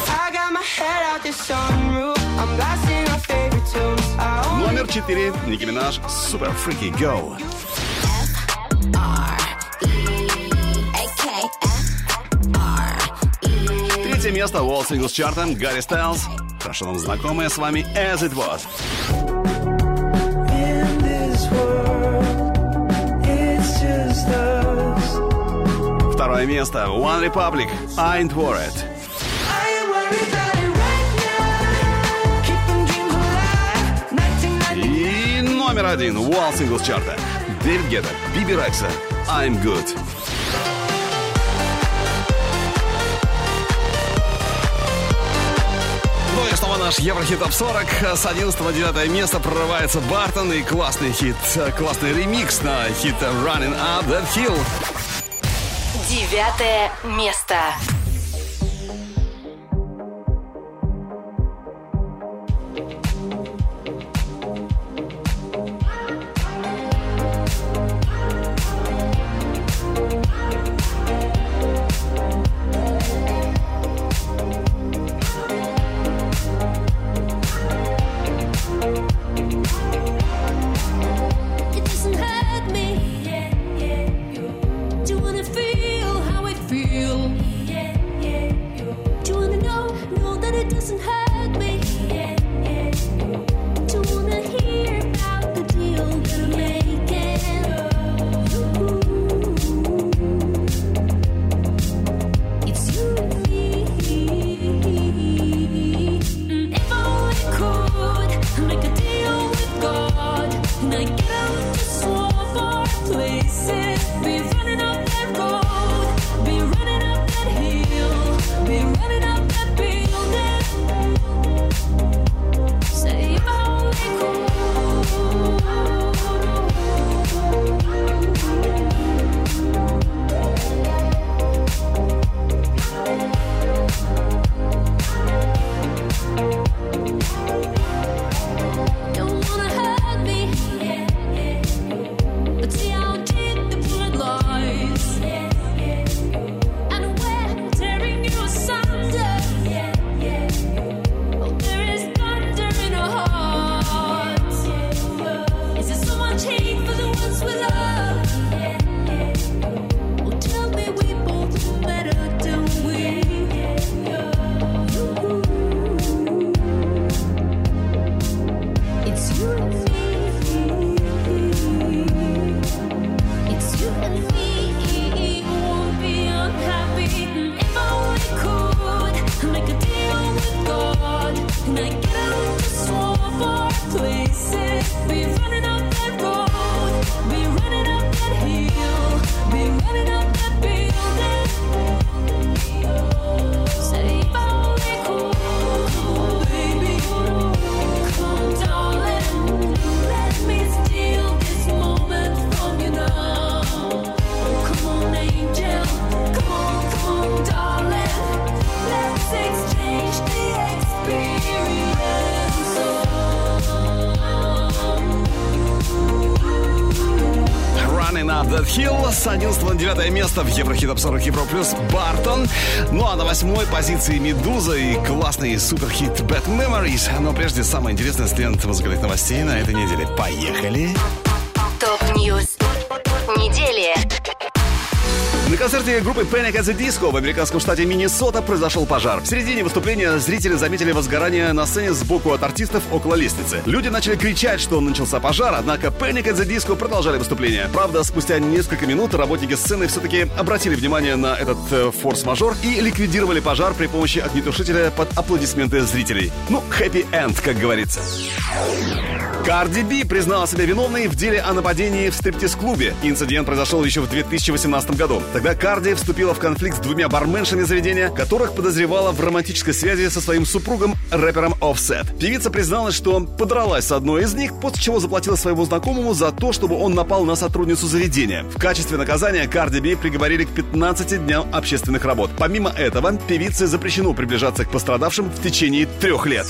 G: I got my head out the sunroof. I'm blasting
B: Номер четыре. Ники Минаж. Super Freaky Go. Третье место World Singles чарта Гарри Стайлз. Хорошо нам знакомая с вами As It Was.
H: World.
B: Второе место One Republic. I Ain't Worried. Номер один World Singles чарта Дэвид Гетта, Биби Рекса. I'm Good. Ну и снова наш Еврохит Топ 40. С 11 на 9 место прорывается Бартон и классный хит, классный ремикс на хит Running Up That Hill.
I: Девятое место.
B: Место в Еврохит Топ 40 Европа плюс Бартон. Ну а на восьмой позиции Медуза и классный суперхит Bad Memories. Но прежде самое интересное с лент музыкальных новостей на этой неделе. Поехали!
I: Top news
B: на концерте группы Panic at the Disco в американском штате Миннесота произошел пожар. В середине выступления зрители заметили возгорание на сцене сбоку от артистов около лестницы. Люди начали кричать, что начался пожар, однако Panic at the Disco продолжали выступление. Правда, спустя несколько минут работники сцены все-таки обратили внимание на этот э, форс-мажор и ликвидировали пожар при помощи огнетушителя под аплодисменты зрителей. Ну, happy end, как говорится. Карди Би признала себя виновной в деле о нападении в стриптиз-клубе. Инцидент произошел еще в 2018 году. Тогда Карди вступила в конфликт с двумя барменшами заведения, которых подозревала в романтической связи со своим супругом, рэпером Offset. Певица призналась, что подралась с одной из них, после чего заплатила своему знакомому за то, чтобы он напал на сотрудницу заведения. В качестве наказания Карди Би приговорили к 15 дням общественных работ. Помимо этого, певице запрещено приближаться к пострадавшим в течение трех лет.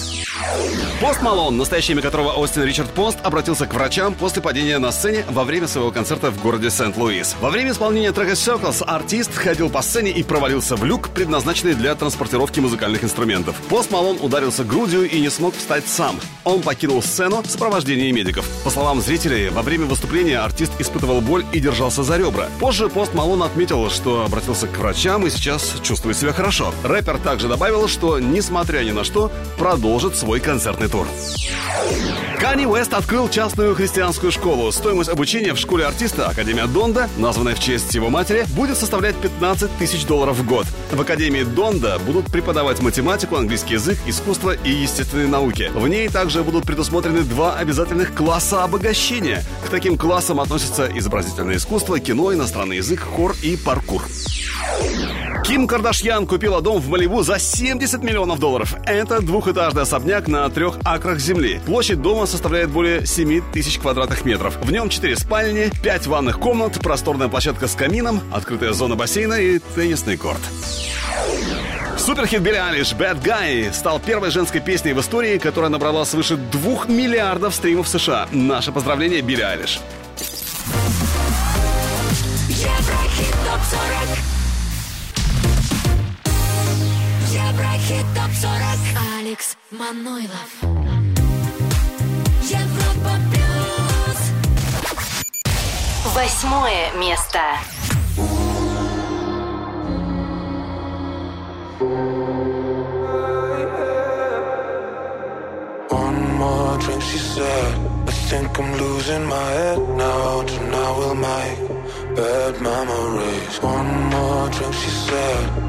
B: Пост Малон, настоящее имя которого Остин Ричард Пост, обратился к врачам после падения на сцене во время своего концерта в городе Сент-Луис. Во время исполнения трека Circles артист ходил по сцене и провалился в люк, предназначенный для транспортировки музыкальных инструментов. Пост Малон ударился грудью и не смог встать сам. Он покинул сцену в сопровождении медиков. По словам зрителей, во время выступления артист испытывал боль и держался за ребра. Позже Пост Малон отметил, что обратился к врачам и сейчас чувствует себя хорошо. Рэпер также добавил, что, несмотря ни на что, продолжит свой концертный тур. Кани Уэст открыл частную христианскую школу. Стоимость обучения в школе артиста Академия Донда, названная в честь его матери, будет составлять 15 тысяч долларов в год. В Академии Донда будут преподавать математику, английский язык, искусство и естественные науки. В ней также будут предусмотрены два обязательных класса обогащения. К таким классам относятся изобразительное искусство, кино, иностранный язык, хор и паркур. Ким Кардашьян купила дом в Малибу за 70 миллионов долларов. Это двухэтажный особняк на трех акрах земли. Площадь дома составляет более 7 тысяч квадратных метров. В нем 4 спальни, 5 ванных комнат, просторная площадка с камином, открытая зона бассейна и теннисный корт. Суперхит Билли Алиш «Bad Guy» стал первой женской песней в истории, которая набрала свыше 2 миллиардов стримов в США. Наше поздравление, Билли Алиш.
K: Еврохит ТОП-40 ТОП-40 Алекс Манойлов Европа Плюс
I: Восьмое место.
W: One more drink, she said. I think I'm losing my head now. Tonight we'll make bad memories. One more drink, she said.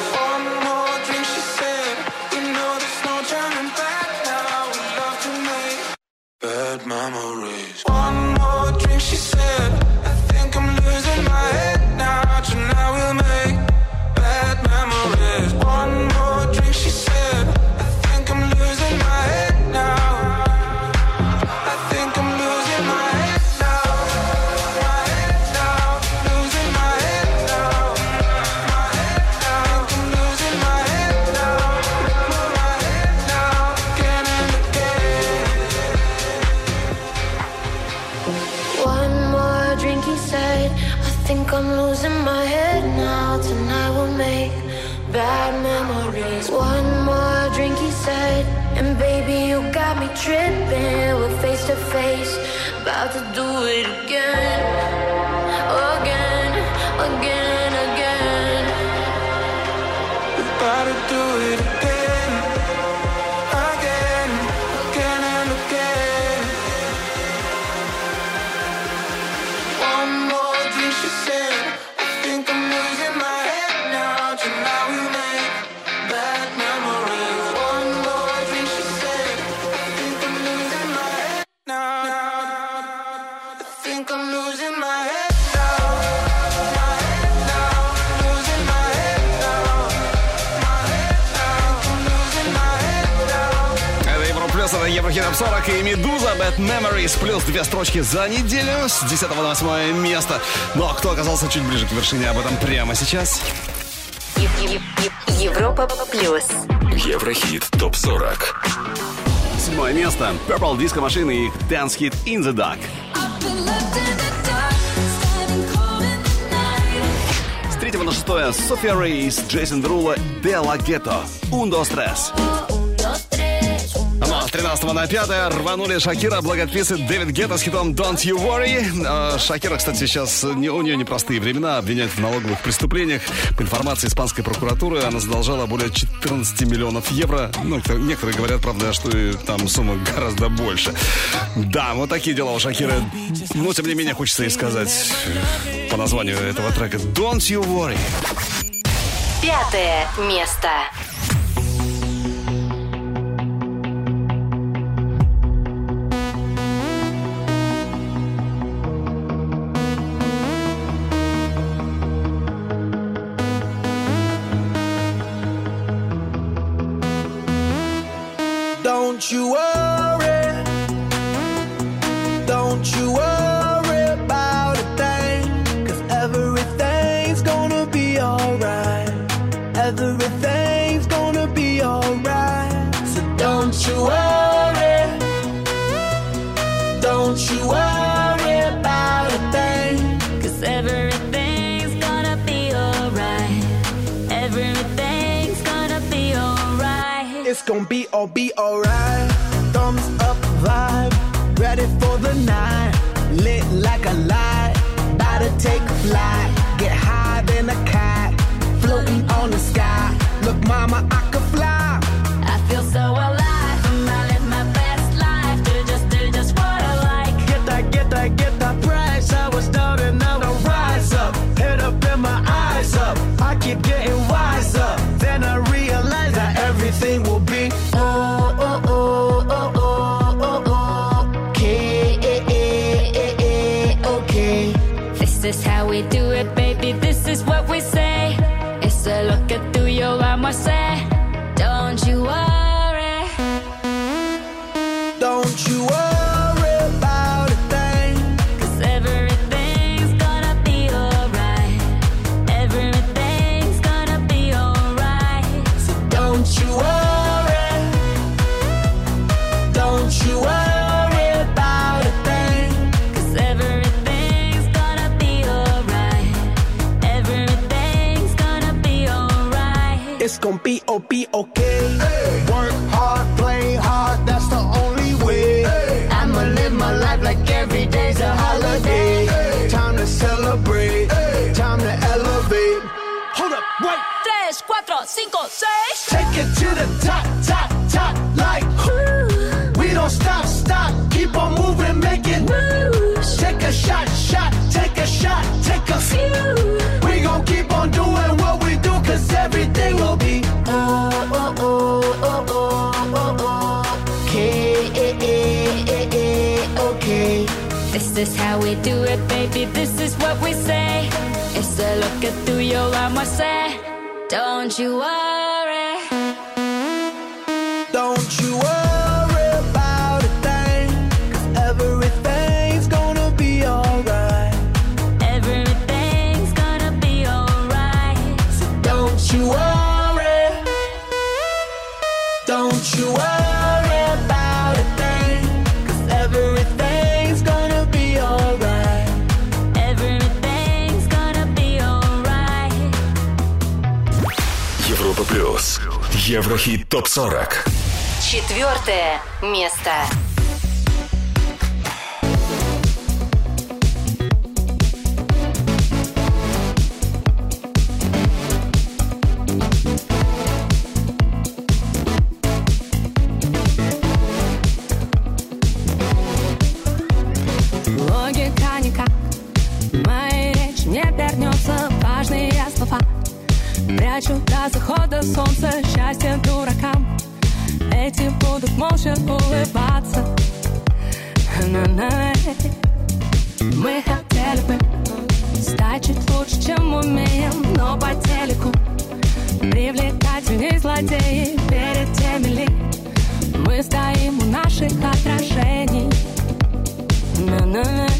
W: To
D: face, about to do it again. Again, again, again.
W: About to do it
B: 40 и Медуза Bad Memories плюс две строчки за неделю с 10 на 8 место. Ну а кто оказался чуть ближе к вершине, об этом прямо сейчас.
I: Европа плюс.
C: Еврохит ТОП-40.
B: Седьмое место. Purple Disco Machine и их Dance Hit In The Dark. С третьего на шестое София Рейс, Джейсон Друла, Дела Гетто, Ундо Стресс. Ну а с 13 на 5 рванули Шакира, благописы Дэвид Гетто с хитом Don't You Worry. А, Шакира, кстати, сейчас не, у нее непростые времена, обвиняют в налоговых преступлениях. По информации испанской прокуратуры, она задолжала более 14 миллионов евро. Ну, некоторые говорят, правда, что и там сумма гораздо больше. Да, вот такие дела у Шакиры. Но, тем не менее, хочется и сказать по названию этого трека Don't You Worry.
I: Пятое место.
G: Be be alright. Thumbs up vibe, ready for the night. Lit like a light, about to take flight. Get high than a cat, floating on the sky. Look, mama, elevate. Hold up, wait.
A: Tres, cuatro, cinco, seis.
G: Take it to the top, top, top, like whoo. We don't stop, stop, keep on moving, making moves. Take a shot, shot, take a shot, take a few. We gon' keep on doing what we do, cause everything will be oh, oh, oh, oh, oh, oh, oh. Okay, okay.
A: This is how we do it, baby. This is what we say. Get through your life, my say. Don't you worry.
C: Еврохит топ 40.
I: Четвертое место.
X: Прячу до захода солнца будут молча улыбаться На-на. Мы хотели бы Стать чуть лучше, чем умеем Но по телеку Привлекательней злодеи Перед теми ли Мы стоим у наших отражений На-на.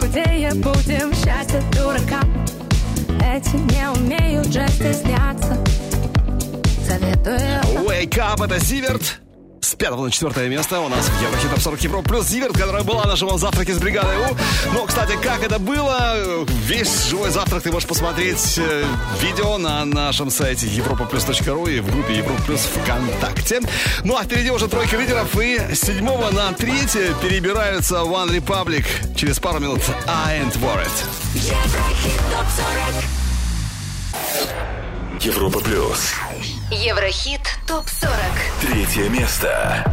X: Худее будем Счастье дуракам Эти не умеют же стесняться Советую
B: Wake Up, это Зиверт. С пятого на четвертое место у нас в Еврохит Топ 40 Европа плюс Зиверт, которая была на живом завтраке с бригадой У. Ну, кстати, как это было, весь живой завтрак ты можешь посмотреть э, видео на нашем сайте europaplus.ru и в группе Европа Плюс ВКонтакте. Ну, а впереди уже тройка лидеров и с седьмого на третье перебираются One Republic. Через пару минут I Ain't Worried.
A: Еврохит топ 40.
T: Европа плюс.
K: Еврохит ТОП-40.
T: Третье место.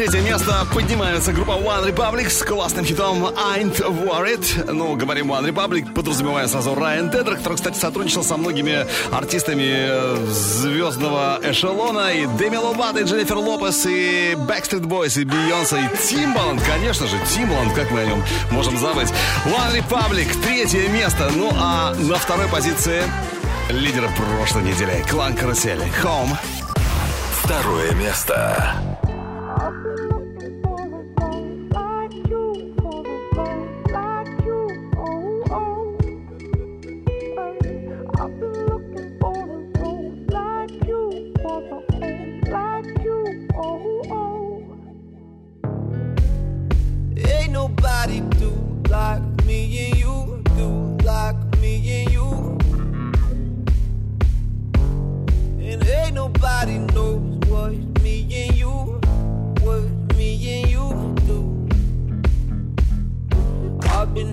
B: Третье место поднимается группа One Republic с классным хитом Ain't Worried. Ну, говорим One Republic, подразумевая сразу Райан Тедер, который, кстати, сотрудничал со многими артистами э, звездного эшелона. И Деми Ловато, и Дженнифер Лопес, и Backstreet Boys, и Бейонсе, и Тимбаланд. Конечно же, Тимбаланд, как мы о нем можем забыть. One Republic, третье место. Ну, а на второй позиции лидера прошлой недели. Клан Карусели. Home.
T: Второе место.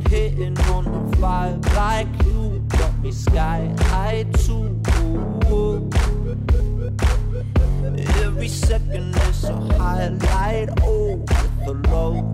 G: Hitting on the fire like you, got me sky high too. Every second is a highlight, oh, with a low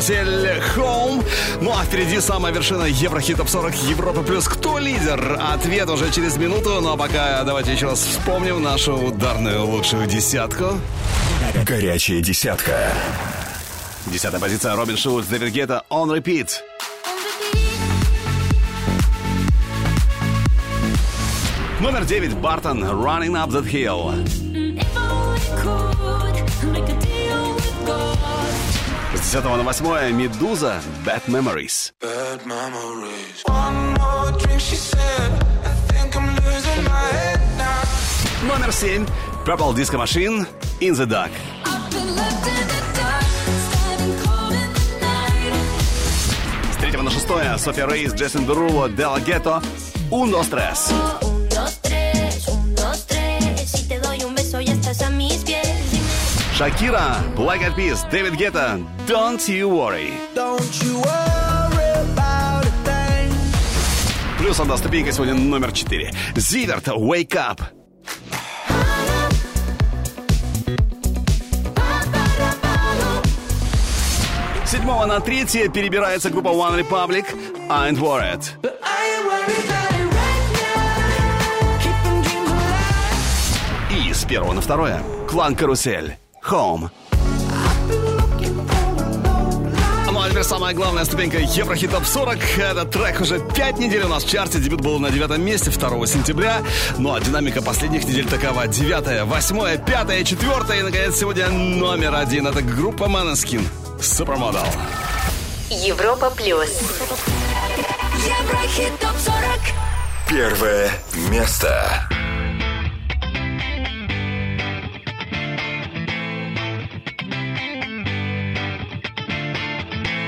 B: Карусель Home. Ну а впереди самая вершина Еврохит Топ 40 Европы плюс. Кто лидер? Ответ уже через минуту. Ну а пока давайте еще раз вспомним нашу ударную лучшую десятку.
C: Горячая десятка.
B: Десятая позиция Робин Шульц, Дэвид Гетта, On Repeat. Номер девять Бартон, Running Up That Hill. С 10 на 8 Медуза, Bad Memories.
W: Bad memories. One more drink, she said.
B: Номер 7 Purple Disco Machine, In the Dark. С 3 на 6 София Рейс, Джейсон Деруло, Дела Гетто, Uno Stress. Шакира, Black Eyed Peas, Дэвид Гетта, Don't You Worry.
Y: Don't you worry about a thing.
B: Плюс одна ступенька сегодня номер 4. Зиверт, Wake Up. Седьмого на третье перебирается группа One Republic, I Ain't Worried. И с первого на второе Клан Карусель, Home. Ну а теперь самая главная ступенька Еврохит Топ 40. Этот трек уже 5 недель у нас в чарте. Дебют был на девятом месте 2 сентября. Ну а динамика последних недель такова. 9, 8, 5, 4 и, наконец, сегодня номер один. Это группа Maneskin. Супермодел.
I: Европа плюс.
K: Еврохит топ 40.
C: Первое место.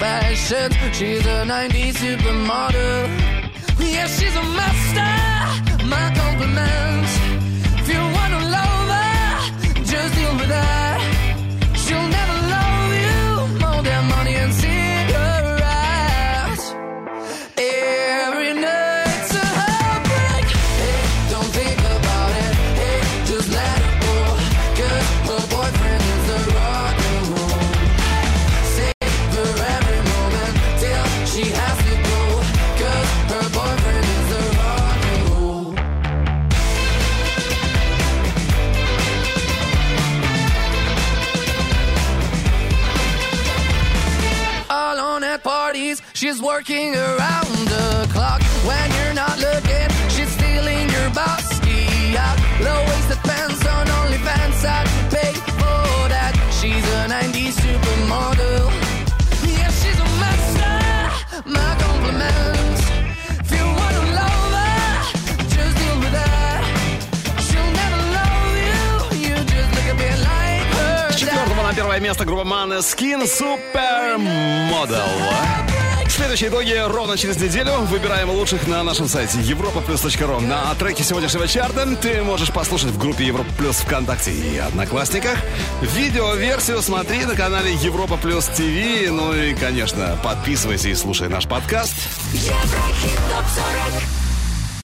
Z: confessions. She's a 90s supermodel. Yeah, she's a master. My compliments. If you wanna love her, just deal with her. She's working around the clock when you're not looking. She's stealing your bossy out. Low waisted pants on OnlyFans. I pay for that. She's a 90s supermodel. Yeah, she's a master. My compliments. If you wanna love her, just deal with her. She'll never love you. You just look a bit like her.
B: С четвертого на первое место группа Maneskin Supermodel. Следующие итоги ровно через неделю. Выбираем лучших на нашем сайте europaplus.ru. На треке сегодняшнего чарта ты можешь послушать в группе Европа Плюс ВКонтакте и Одноклассниках. Видеоверсию смотри на канале Европа Плюс ТВ. Ну и, конечно, подписывайся и слушай наш подкаст.
K: Еврохит топ 40.